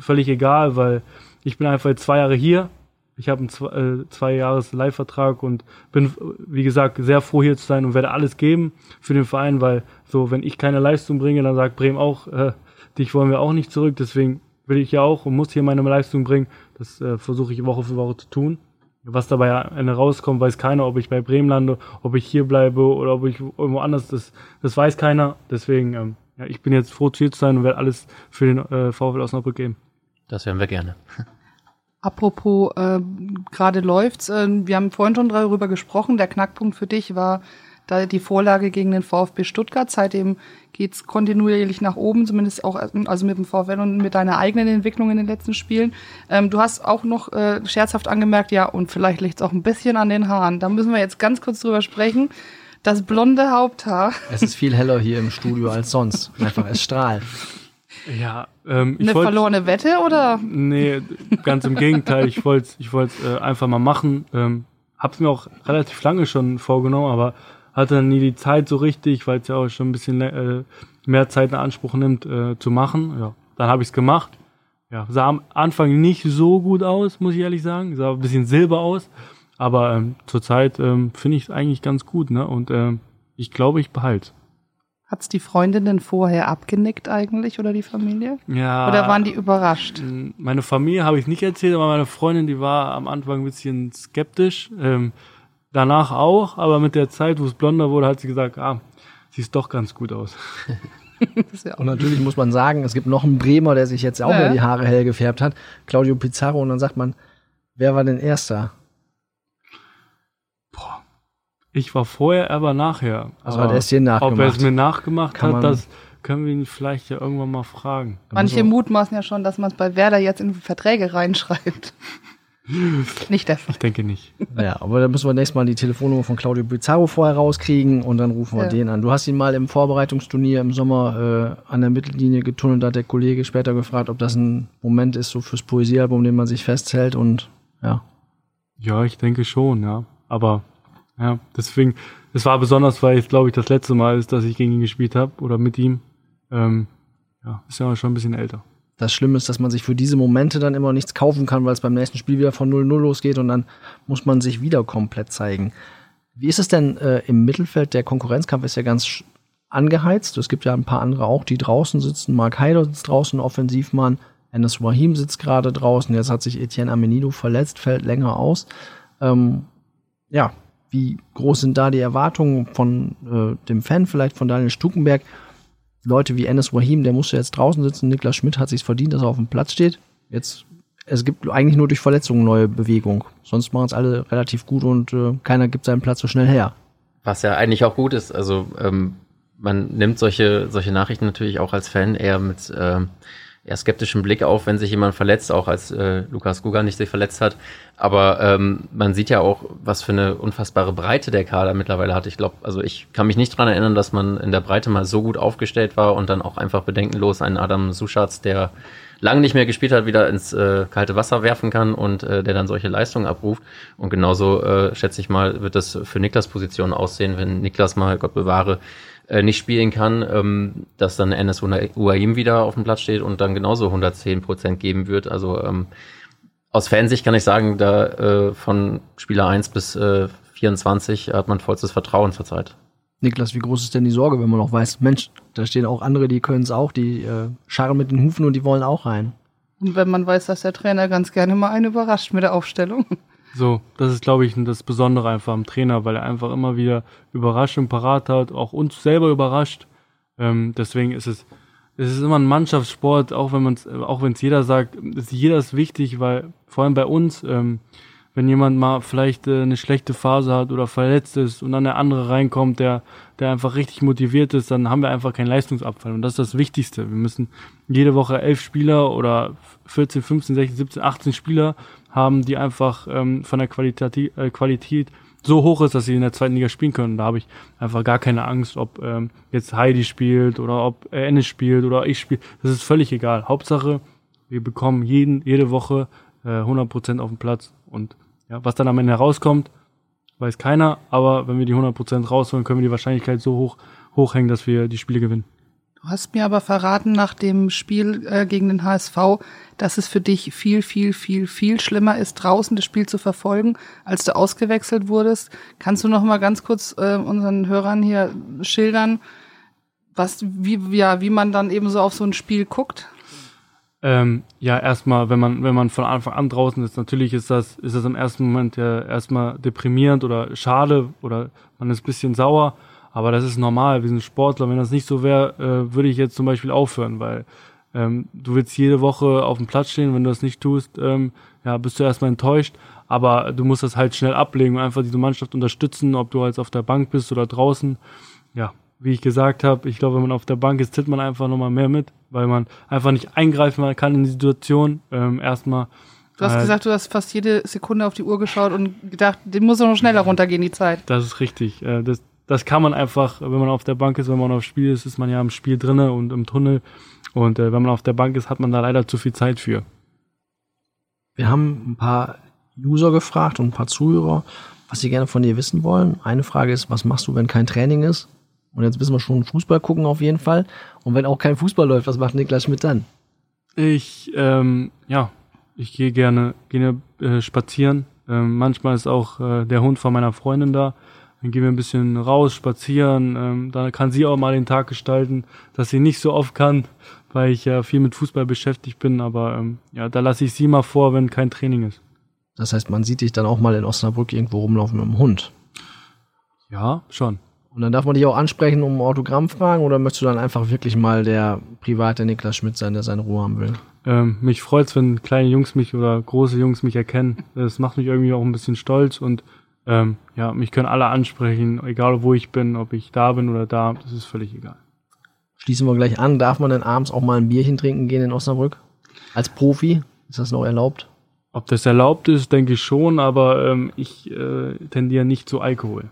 völlig egal, weil ich bin einfach zwei Jahre hier ich habe einen zwei, äh, zwei Jahres Leihvertrag und bin, wie gesagt, sehr froh hier zu sein und werde alles geben für den Verein, weil so, wenn ich keine Leistung bringe, dann sagt Bremen auch, äh, dich wollen wir auch nicht zurück. Deswegen will ich ja auch und muss hier meine Leistung bringen. Das äh, versuche ich Woche für Woche zu tun. Was dabei rauskommt, weiß keiner, ob ich bei Bremen lande, ob ich hier bleibe oder ob ich irgendwo anders, das, das weiß keiner. Deswegen, ähm, ja, ich bin jetzt froh, hier zu sein und werde alles für den äh, VfL Osnabrück geben. Das werden wir gerne. Apropos, äh, gerade läuft's. Äh, wir haben vorhin schon darüber gesprochen. Der Knackpunkt für dich war da die Vorlage gegen den VfB Stuttgart. Seitdem geht's kontinuierlich nach oben, zumindest auch also mit dem VfL und mit deiner eigenen Entwicklung in den letzten Spielen. Ähm, du hast auch noch äh, scherzhaft angemerkt, ja, und vielleicht liegt's auch ein bisschen an den Haaren. Da müssen wir jetzt ganz kurz drüber sprechen. Das blonde Haupthaar. Es ist viel heller hier im Studio als sonst. Einfach, es strahlt. Ja, ähm, ich Eine wollt, verlorene Wette oder? Nee, ganz im Gegenteil. Ich wollte ich wollte äh, einfach mal machen. Ähm, hab's mir auch relativ lange schon vorgenommen, aber hatte dann nie die Zeit so richtig, weil es ja auch schon ein bisschen äh, mehr Zeit in Anspruch nimmt, äh, zu machen. Ja, dann habe ich's gemacht. Ja, sah am Anfang nicht so gut aus, muss ich ehrlich sagen. Sah ein bisschen silber aus. Aber ähm, zurzeit ähm, finde ich es eigentlich ganz gut, ne? Und ähm, ich glaube, ich behalte Hat's die Freundin denn vorher abgenickt eigentlich oder die Familie? Ja. Oder waren die überrascht? Meine Familie habe ich nicht erzählt, aber meine Freundin, die war am Anfang ein bisschen skeptisch. Ähm, danach auch, aber mit der Zeit, wo es blonder wurde, hat sie gesagt, ah, siehst doch ganz gut aus. ja und natürlich muss man sagen, es gibt noch einen Bremer, der sich jetzt auch ja. wieder die Haare hell gefärbt hat, Claudio Pizarro, und dann sagt man, wer war denn erster? Ich war vorher, er war nachher. Also hat er es dir nachgemacht. Ob er es mir nachgemacht Kann hat, das können wir ihn vielleicht ja irgendwann mal fragen. Manche mutmaßen ja schon, dass man es bei Werder jetzt in Verträge reinschreibt. Nicht der Fall. Ich denke nicht. Ja, aber da müssen wir nächstes Mal die Telefonnummer von Claudio Pizarro vorher rauskriegen und dann rufen wir ja. den an. Du hast ihn mal im Vorbereitungsturnier im Sommer äh, an der Mittellinie getunnelt, da hat der Kollege später gefragt, ob das ein Moment ist so fürs Poesiealbum, den man sich festhält und ja. Ja, ich denke schon, ja. Aber ja, deswegen, es war besonders, weil es, glaube ich, das letzte Mal ist, dass ich gegen ihn gespielt habe oder mit ihm. Ähm, ja, ist ja schon ein bisschen älter. Das Schlimme ist, dass man sich für diese Momente dann immer nichts kaufen kann, weil es beim nächsten Spiel wieder von 0-0 losgeht und dann muss man sich wieder komplett zeigen. Wie ist es denn äh, im Mittelfeld? Der Konkurrenzkampf ist ja ganz angeheizt. Es gibt ja ein paar andere auch, die draußen sitzen. Mark Heider sitzt draußen, Offensivmann. Enes Wahim sitzt gerade draußen. Jetzt hat sich Etienne Amenido verletzt, fällt länger aus. Ähm, ja, wie groß sind da die Erwartungen von äh, dem Fan, vielleicht von Daniel Stuckenberg? Leute wie Enes Wahim, der musste jetzt draußen sitzen. Niklas Schmidt hat sich verdient, dass er auf dem Platz steht. Jetzt, es gibt eigentlich nur durch Verletzungen neue Bewegung. Sonst machen es alle relativ gut und äh, keiner gibt seinen Platz so schnell her. Was ja eigentlich auch gut ist. Also ähm, man nimmt solche solche Nachrichten natürlich auch als Fan eher mit ähm, eher skeptischen Blick auf, wenn sich jemand verletzt, auch als äh, Lukas Guga nicht sich verletzt hat. Aber ähm, man sieht ja auch, was für eine unfassbare Breite der Kader mittlerweile hat. Ich glaube, also ich kann mich nicht dran erinnern, dass man in der Breite mal so gut aufgestellt war und dann auch einfach bedenkenlos einen Adam Suschatz, der lange nicht mehr gespielt hat, wieder ins äh, kalte Wasser werfen kann und äh, der dann solche Leistungen abruft. Und genauso äh, schätze ich mal, wird das für Niklas Position aussehen, wenn Niklas mal, Gott bewahre, äh, nicht spielen kann, ähm, dass dann Enes Uaim wieder auf dem Platz steht und dann genauso 110 Prozent geben wird. Also ähm, aus Fansicht kann ich sagen, da äh, von Spieler 1 bis äh, 24 hat man vollstes Vertrauen zurzeit. Niklas, wie groß ist denn die Sorge, wenn man noch weiß, Mensch, da stehen auch andere, die können es auch, die äh, scharren mit den Hufen und die wollen auch rein. Und wenn man weiß, dass der Trainer ganz gerne mal einen überrascht mit der Aufstellung. So, das ist, glaube ich, das Besondere einfach am Trainer, weil er einfach immer wieder Überraschung parat hat, auch uns selber überrascht. Ähm, deswegen ist es, es ist immer ein Mannschaftssport, auch wenn man auch wenn es jeder sagt, ist jeder ist wichtig, weil vor allem bei uns, ähm, wenn jemand mal vielleicht äh, eine schlechte Phase hat oder verletzt ist und dann der andere reinkommt, der, der einfach richtig motiviert ist, dann haben wir einfach keinen Leistungsabfall. Und das ist das Wichtigste. Wir müssen jede Woche elf Spieler oder 14, 15, 16, 17, 18 Spieler haben, die einfach ähm, von der Qualität, äh, Qualität so hoch ist, dass sie in der zweiten Liga spielen können. Da habe ich einfach gar keine Angst, ob ähm, jetzt Heidi spielt oder ob äh, Ennis spielt oder ich spiele. Das ist völlig egal. Hauptsache, wir bekommen jeden, jede Woche äh, 100% auf den Platz und ja, was dann am Ende herauskommt, weiß keiner, aber wenn wir die 100% rausholen, können wir die Wahrscheinlichkeit so hoch hochhängen, dass wir die Spiele gewinnen. Du hast mir aber verraten nach dem Spiel äh, gegen den HSV, dass es für dich viel, viel, viel, viel schlimmer ist, draußen das Spiel zu verfolgen, als du ausgewechselt wurdest. Kannst du noch mal ganz kurz äh, unseren Hörern hier schildern, was, wie, ja, wie man dann eben so auf so ein Spiel guckt? Ähm, ja, erstmal, wenn man, wenn man von Anfang an draußen ist, natürlich ist das, ist das im ersten Moment ja erstmal deprimierend oder schade oder man ist ein bisschen sauer, aber das ist normal. Wir sind Sportler. Wenn das nicht so wäre, äh, würde ich jetzt zum Beispiel aufhören, weil ähm, du willst jede Woche auf dem Platz stehen. Wenn du das nicht tust, ähm, ja, bist du erstmal enttäuscht. Aber du musst das halt schnell ablegen und einfach diese Mannschaft unterstützen, ob du jetzt auf der Bank bist oder draußen. Ja, wie ich gesagt habe, ich glaube, wenn man auf der Bank ist, zählt man einfach nochmal mehr mit, weil man einfach nicht eingreifen kann in die Situation. Ähm, erstmal. Du hast äh, gesagt, du hast fast jede Sekunde auf die Uhr geschaut und gedacht, den muss noch schneller runtergehen, die Zeit. Das ist richtig. Äh, das, das kann man einfach, wenn man auf der Bank ist, wenn man auf Spiel ist, ist man ja im Spiel drinne und im Tunnel. Und äh, wenn man auf der Bank ist, hat man da leider zu viel Zeit für. Wir haben ein paar User gefragt und ein paar Zuhörer, was sie gerne von dir wissen wollen. Eine Frage ist, was machst du, wenn kein Training ist? Und jetzt wissen wir schon Fußball gucken auf jeden Fall. Und wenn auch kein Fußball läuft, was macht Niklas Schmidt dann? Ich, ähm, ja, ich gehe gerne, gerne äh, spazieren. Ähm, manchmal ist auch äh, der Hund von meiner Freundin da. Dann gehen wir ein bisschen raus, spazieren. Ähm, da kann sie auch mal den Tag gestalten, dass sie nicht so oft kann, weil ich ja viel mit Fußball beschäftigt bin. Aber ähm, ja, da lasse ich sie mal vor, wenn kein Training ist. Das heißt, man sieht dich dann auch mal in Osnabrück irgendwo rumlaufen mit dem Hund. Ja, schon. Und dann darf man dich auch ansprechen um Autogramm fragen oder möchtest du dann einfach wirklich mal der private Niklas Schmidt sein, der seine Ruhe haben will? Ähm, mich freut's, wenn kleine Jungs mich oder große Jungs mich erkennen. Das macht mich irgendwie auch ein bisschen stolz und ähm, ja, mich können alle ansprechen, egal wo ich bin, ob ich da bin oder da, das ist völlig egal. Schließen wir gleich an. Darf man denn abends auch mal ein Bierchen trinken gehen in Osnabrück? Als Profi? Ist das noch erlaubt? Ob das erlaubt ist, denke ich schon, aber ähm, ich äh, tendiere nicht zu Alkohol.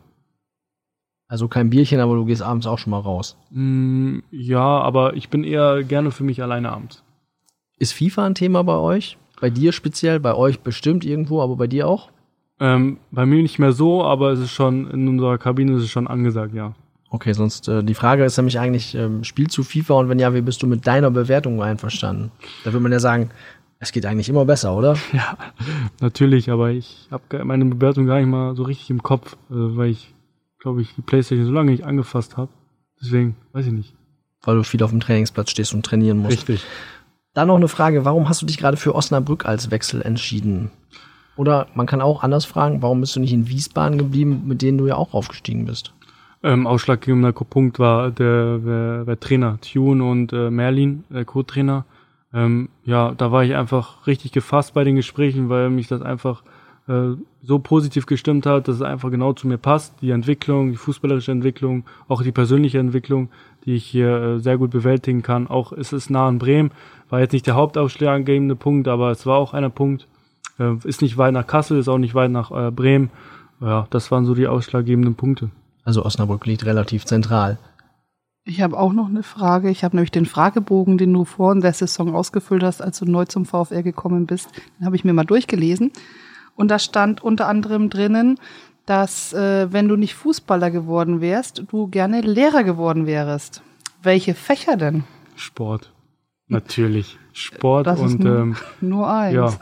Also kein Bierchen, aber du gehst abends auch schon mal raus. Mm, ja, aber ich bin eher gerne für mich alleine abends. Ist FIFA ein Thema bei euch? Bei dir speziell, bei euch bestimmt irgendwo, aber bei dir auch? Ähm, bei mir nicht mehr so, aber es ist schon, in unserer Kabine ist es schon angesagt, ja. Okay, sonst äh, die Frage ist nämlich eigentlich, ähm, spielst du FIFA und wenn ja, wie bist du mit deiner Bewertung einverstanden? Da würde man ja sagen, es geht eigentlich immer besser, oder? Ja, natürlich, aber ich habe meine Bewertung gar nicht mal so richtig im Kopf, äh, weil ich, glaube ich, die Playstation so lange nicht angefasst habe. Deswegen, weiß ich nicht. Weil du viel auf dem Trainingsplatz stehst und trainieren musst. Richtig. Dann noch eine Frage, warum hast du dich gerade für Osnabrück als Wechsel entschieden? Oder man kann auch anders fragen, warum bist du nicht in Wiesbaden geblieben, mit denen du ja auch aufgestiegen bist? Ähm, ausschlaggebender Punkt war der, der, der Trainer, Tune und äh, Merlin, der Co-Trainer. Ähm, ja, da war ich einfach richtig gefasst bei den Gesprächen, weil mich das einfach äh, so positiv gestimmt hat, dass es einfach genau zu mir passt. Die Entwicklung, die fußballerische Entwicklung, auch die persönliche Entwicklung, die ich hier äh, sehr gut bewältigen kann. Auch es ist nah an Bremen, war jetzt nicht der hauptausschlaggebende Punkt, aber es war auch einer Punkt. Äh, ist nicht weit nach Kassel, ist auch nicht weit nach äh, Bremen. Ja, das waren so die ausschlaggebenden Punkte. Also Osnabrück liegt relativ zentral. Ich habe auch noch eine Frage. Ich habe nämlich den Fragebogen, den du vor der Saison ausgefüllt hast, als du neu zum VfR gekommen bist, den habe ich mir mal durchgelesen. Und da stand unter anderem drinnen, dass äh, wenn du nicht Fußballer geworden wärst, du gerne Lehrer geworden wärst. Welche Fächer denn? Sport. Natürlich. Sport Das und nur, ähm, nur eins. ja.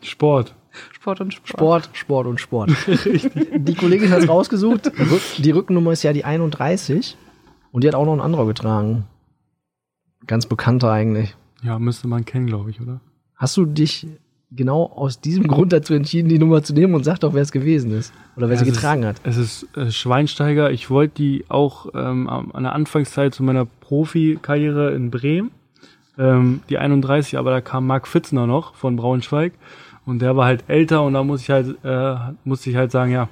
Sport. Sport und Sport. Sport, Sport und Sport. die Kollegin hat es rausgesucht. Die Rückennummer ist ja die 31. Und die hat auch noch ein anderer getragen. Ganz bekannter eigentlich. Ja, müsste man kennen, glaube ich, oder? Hast du dich genau aus diesem Grund dazu entschieden, die Nummer zu nehmen und sag doch, wer es gewesen ist. Oder wer Ja, sie getragen ist, hat. Es ist äh, Schweinsteiger. Ich wollte die auch ähm, an der Anfangszeit zu meiner Profikarriere in Bremen, ähm, die 31, aber da kam Marc Fitzner noch von Braunschweig und der war halt älter und da muss ich halt, äh, musste ich halt sagen, ja,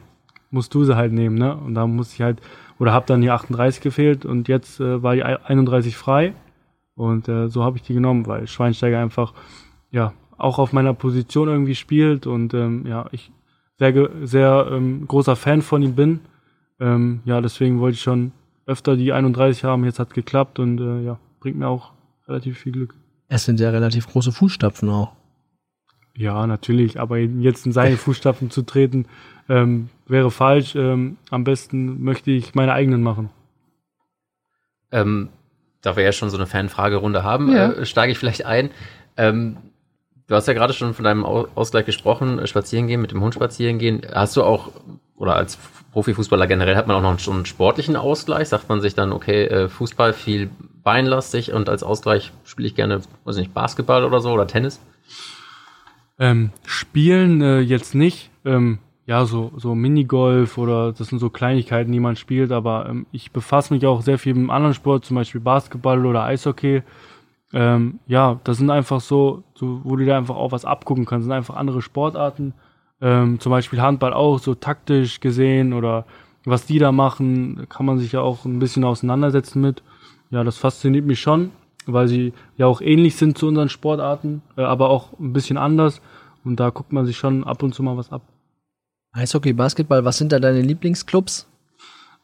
musst du sie halt nehmen, ne? Und da musste ich halt, oder hab dann die 38 gefehlt und jetzt äh, war die 31 frei und äh, so habe ich die genommen, weil Schweinsteiger einfach, ja, auch auf meiner Position irgendwie spielt und ähm, ja, ich sehr, sehr ähm, großer Fan von ihm bin. Ähm, ja, deswegen wollte ich schon öfter die 31 haben. Jetzt hat geklappt und äh, ja, bringt mir auch relativ viel Glück. Es sind ja relativ große Fußstapfen auch. Ja, natürlich, aber jetzt in seine Fußstapfen zu treten, ähm, wäre falsch. Ähm, am besten möchte ich meine eigenen machen. Ähm, da wir ja schon so eine Fanfragerunde haben, Ja. äh, steige ich vielleicht ein. Ähm, du hast ja gerade schon von deinem Au- Ausgleich gesprochen, äh, spazieren gehen, mit dem Hund spazieren gehen. Hast du auch, oder als Profifußballer generell, hat man auch noch schon einen sportlichen Ausgleich? Sagt man sich dann, okay, äh, Fußball viel beinlastig und als Ausgleich spiele ich gerne, weiß nicht, Basketball oder so oder Tennis? Ähm, spielen äh, jetzt nicht. Ähm, ja, so, so Minigolf oder das sind so Kleinigkeiten, die man spielt, aber ähm, ich befasse mich auch sehr viel mit anderen Sport, zum Beispiel Basketball oder Eishockey. Ähm, ja, das sind einfach so, so, wo du dir einfach auch was abgucken kannst, das sind einfach andere Sportarten. Ähm, zum Beispiel Handball auch, so taktisch gesehen oder was die da machen, kann man sich ja auch ein bisschen auseinandersetzen mit. Ja, das fasziniert mich schon, weil sie ja auch ähnlich sind zu unseren Sportarten, äh, aber auch ein bisschen anders. Und da guckt man sich schon ab und zu mal was ab. Eishockey, Basketball, was sind da deine Lieblingsclubs?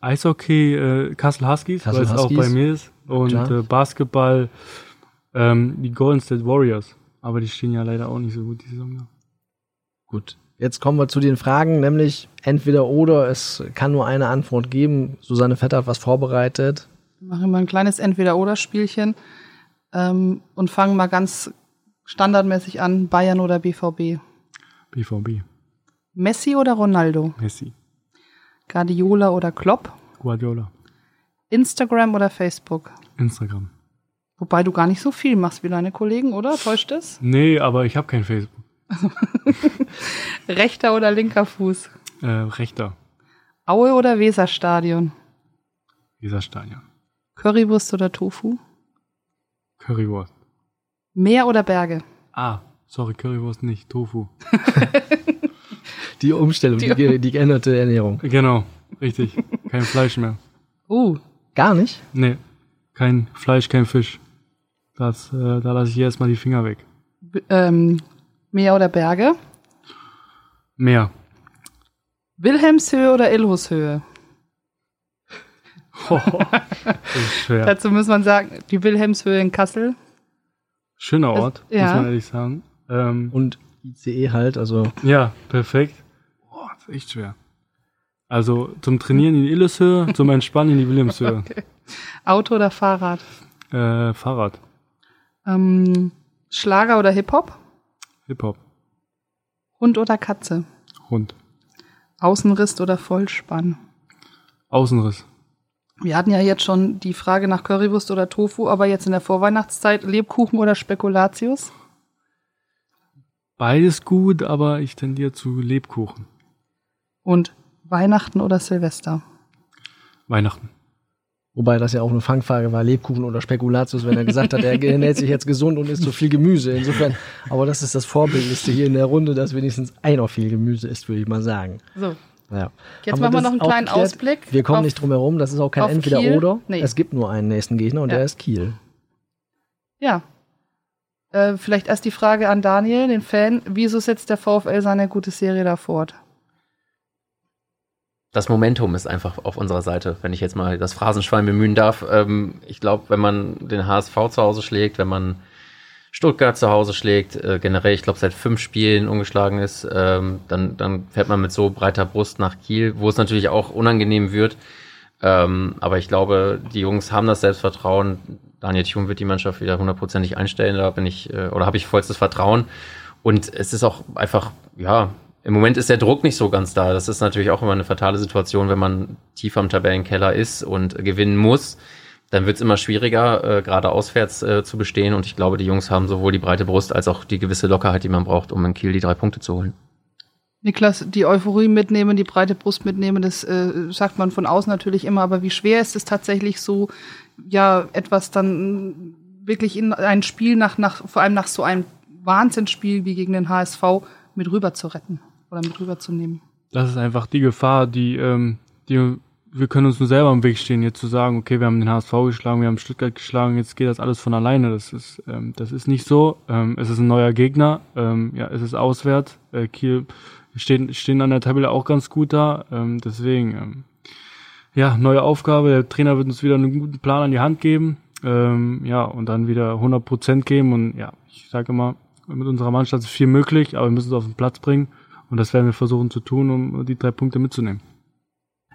Eishockey, äh, Kassel Huskies, weil es auch bei mir ist. Und äh, Basketball, ähm, die Golden State Warriors. Aber die stehen ja leider auch nicht so gut die Saison. da. Gut. Jetzt kommen wir zu den Fragen, nämlich entweder oder. Es kann nur eine Antwort geben. Susanne Vetter hat was vorbereitet. Wir machen mal ein kleines Entweder-Oder-Spielchen ähm, und fangen mal ganz standardmäßig an. Bayern oder BVB? BVB, Messi oder Ronaldo? Messi, Guardiola oder Klopp? Guardiola, Instagram oder Facebook? Instagram. Wobei du gar nicht so viel machst wie deine Kollegen, oder? Täuscht es? Nee, aber ich habe kein Facebook. Rechter oder linker Fuß? Äh, rechter, Aue oder Weserstadion? dieser Stadion. Currywurst oder Tofu? Currywurst. Meer oder Berge? Ah, sorry, Currywurst nicht, Tofu. Die Umstellung, die, ge- die geänderte Ernährung. Genau, richtig. Kein Fleisch mehr. Uh, Gar nicht? Nee, kein Fleisch, kein Fisch. Das, äh, da lasse ich erstmal die Finger weg. b- ähm, Meer oder Berge? Mehr. Wilhelmshöhe oder Ilhushöhe? Das ist schwer. Dazu muss man sagen, die Wilhelmshöhe in Kassel. Schöner Das- Ort, ja. muss man ehrlich sagen. Ähm, Und ICE halt, also ja, perfekt. Boah, das ist echt schwer. Also zum Trainieren in die Illeshöhe, zum Entspannen in die Wilhelmshöhe. Auto oder Fahrrad? Äh, Fahrrad, Ähm, Schlager oder Hip-Hop? Hip-Hop, Hund oder Katze? Hund, Außenriss oder Vollspann? Außenriss. Wir hatten ja jetzt schon die Frage nach Currywurst oder Tofu, aber jetzt in der Vorweihnachtszeit Lebkuchen oder Spekulatius? Beides gut, aber ich tendiere zu Lebkuchen. Und Weihnachten oder Silvester? Weihnachten. Wobei das ja auch eine Fangfrage war, Lebkuchen oder Spekulatius, wenn er gesagt hat, er ernährt sich jetzt gesund und isst so viel Gemüse. Insofern, aber das ist das Vorbildlichste hier in der Runde, dass wenigstens einer viel Gemüse isst, würde ich mal sagen. So, Ja. jetzt Haben machen wir noch einen kleinen geklärt? Ausblick. Wir kommen auf- nicht drum herum, das ist auch kein auf Entweder Kiel? oder. Nee. Es gibt nur einen nächsten Gegner und Ja. der ist Kiel. Ja. Äh, vielleicht erst die Frage an Daniel, den Fan. Wieso setzt der VfL seine gute Serie da fort? das Momentum ist einfach auf unserer Seite, wenn ich jetzt mal das Phrasenschwein bemühen darf. Ähm, ich glaube, wenn man den HSV zu Hause schlägt, wenn man Stuttgart zu Hause schlägt, äh, generell, ich glaube, seit fünf Spielen ungeschlagen ist, ähm, dann, dann fährt man mit so breiter Brust nach Kiel, wo es natürlich auch unangenehm wird. Ähm, aber ich glaube, die Jungs haben das Selbstvertrauen. Daniel Thun wird die Mannschaft wieder hundertprozentig einstellen. Da bin ich, äh, oder habe ich vollstes Vertrauen. Und es ist auch einfach, ja, im Moment ist der Druck nicht so ganz da. Das ist natürlich auch immer eine fatale Situation, wenn man tief am Tabellenkeller ist und gewinnen muss. Dann wird es immer schwieriger, äh, gerade auswärts äh, zu bestehen. Und ich glaube, die Jungs haben sowohl die breite Brust als auch die gewisse Lockerheit, die man braucht, um in Kiel die drei Punkte zu holen. Niklas, die Euphorie mitnehmen, die breite Brust mitnehmen, das äh, sagt man von außen natürlich immer, aber wie schwer ist es tatsächlich so, ja, etwas dann wirklich in ein Spiel nach, nach, vor allem nach so einem Wahnsinnsspiel wie gegen den HSV mit rüber zu retten oder mit rüberzunehmen? Das ist einfach die Gefahr, die, ähm, die wir können uns nur selber im Weg stehen, jetzt zu sagen, okay, wir haben den HSV geschlagen, wir haben Stuttgart geschlagen, jetzt geht das alles von alleine. Das ist, ähm, das ist nicht so. Ähm, es ist ein neuer Gegner, ähm, ja, es ist auswärts. Äh, Kiel stehen, stehen an der Tabelle auch ganz gut da. Ähm, deswegen, ähm, ja, neue Aufgabe. Der Trainer wird uns wieder einen guten Plan an die Hand geben. Ähm, ja, und dann wieder 100 Prozent geben. Und ja, ich sage immer, mit unserer Mannschaft ist viel möglich, aber wir müssen es auf den Platz bringen. Und das werden wir versuchen zu tun, um die drei Punkte mitzunehmen.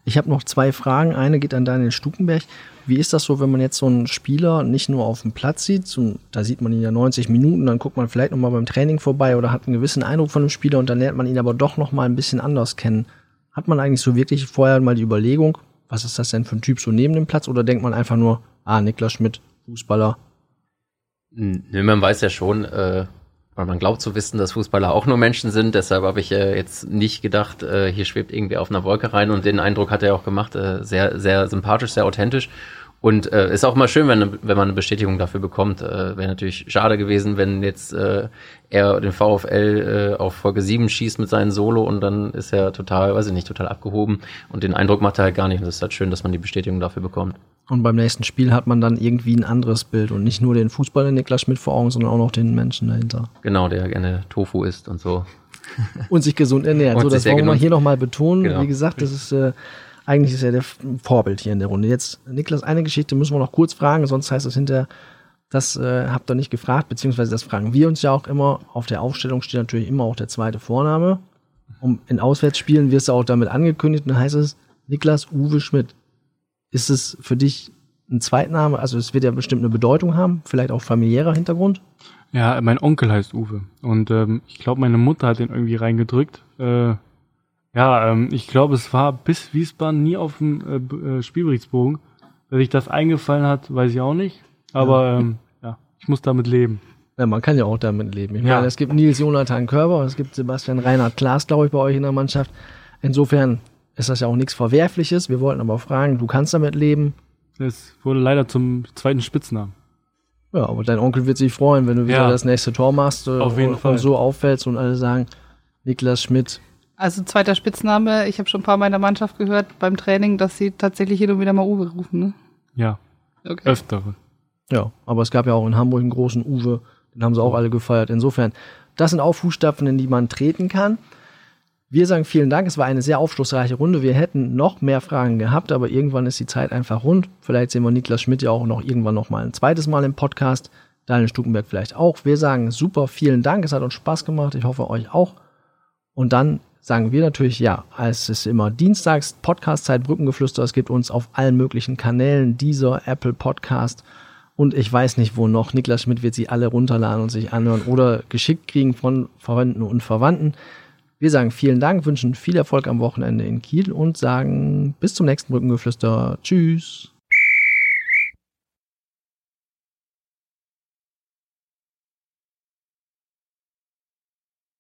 Ich habe noch zwei Fragen. Eine geht an Daniel Stukenberg. Wie ist das so, wenn man jetzt so einen Spieler nicht nur auf dem Platz sieht, so, da sieht man ihn ja 90 Minuten, dann guckt man vielleicht nochmal beim Training vorbei oder hat einen gewissen Eindruck von dem Spieler und dann lernt man ihn aber doch nochmal ein bisschen anders kennen. Hat man eigentlich so wirklich vorher mal die Überlegung, was ist das denn für ein Typ so neben dem Platz oder denkt man einfach nur, ah, Niklas Schmidt, Fußballer? Nö, man weiß ja schon, äh, weil man glaubt zu wissen, dass Fußballer auch nur Menschen sind. Deshalb habe ich äh, jetzt nicht gedacht, äh, hier schwebt irgendwie auf einer Wolke rein. Und den Eindruck hat er auch gemacht. Äh, sehr, sehr sympathisch, sehr authentisch. Und äh, ist auch mal schön, wenn, wenn man eine Bestätigung dafür bekommt. Äh, Wäre natürlich schade gewesen, wenn jetzt äh, er den VfL auf Folge 7 schießt mit seinem Solo und dann ist er total, weiß ich nicht, total abgehoben. Und den Eindruck macht er halt gar nicht. Und es ist halt schön, dass man die Bestätigung dafür bekommt. Und beim nächsten Spiel hat man dann irgendwie ein anderes Bild und nicht nur den Fußballer Niklas Schmidt vor Augen, sondern auch noch den Menschen dahinter. Genau, der gerne Tofu isst und so. und sich gesund ernährt. Und so, das wollen wir hier nochmal betonen. Genau. Wie gesagt, das ist äh, eigentlich ist er der Vorbild hier in der Runde. Jetzt, Niklas, eine Geschichte müssen wir noch kurz fragen, sonst heißt es hinterher, das äh, habt ihr nicht gefragt, beziehungsweise das fragen wir uns ja auch immer. Auf der Aufstellung steht natürlich immer auch der zweite Vorname. Um, in Auswärtsspielen wirst du auch damit angekündigt und dann heißt es Niklas Uwe Schmidt. Ist es für dich ein Zweitname? Also es wird ja bestimmt eine Bedeutung haben, vielleicht auch familiärer Hintergrund? Ja, mein Onkel heißt Uwe und ähm, ich glaube, meine Mutter hat den irgendwie reingedrückt. Äh, ja, ähm, ich glaube, es war bis Wiesbaden nie auf dem äh, äh, Spielberichtsbogen. Dass sich das eingefallen hat, weiß ich auch nicht. Aber ja, ähm, ja ich muss damit leben. Ja, man kann ja auch damit leben. Ich ja. meine, es gibt Nils Jonathan Körber, es gibt Sebastian Reinhard Klaas, glaube ich, bei euch in der Mannschaft. Insofern ist das ja auch nichts Verwerfliches. Wir wollten aber fragen, du kannst damit leben. Es wurde leider zum zweiten Spitznamen. Ja, aber dein Onkel wird sich freuen, wenn du wieder ja. das nächste Tor machst äh, Auf jeden und, Fall. und so auffällst und alle sagen, Niklas Schmidt, also zweiter Spitzname, ich habe schon ein paar Mal in der Mannschaft gehört beim Training, dass sie tatsächlich hin und wieder mal Uwe rufen, ne? Ja. Okay. Öfter. Ja, aber es gab ja auch in Hamburg einen großen Uwe, den haben sie auch alle gefeiert. Insofern, das sind auch Fußstapfen, in die man treten kann. Wir sagen vielen Dank, es war eine sehr aufschlussreiche Runde. Wir hätten noch mehr Fragen gehabt, aber irgendwann ist die Zeit einfach rund. Vielleicht sehen wir Niklas Schmidt ja auch noch irgendwann noch mal ein zweites Mal im Podcast. Daniel Stukenberg vielleicht auch. Wir sagen super, vielen Dank, es hat uns Spaß gemacht. Ich hoffe euch auch. Und dann sagen wir natürlich ja. Es ist immer dienstags Podcast-Zeit Brückengeflüster. Es gibt uns auf allen möglichen Kanälen, dieser Apple Podcast und ich weiß nicht wo noch. Niklas Schmidt wird sie alle runterladen und sich anhören oder geschickt kriegen von Freunden und Verwandten. Wir sagen vielen Dank, wünschen viel Erfolg am Wochenende in Kiel und sagen bis zum nächsten Brückengeflüster. Tschüss.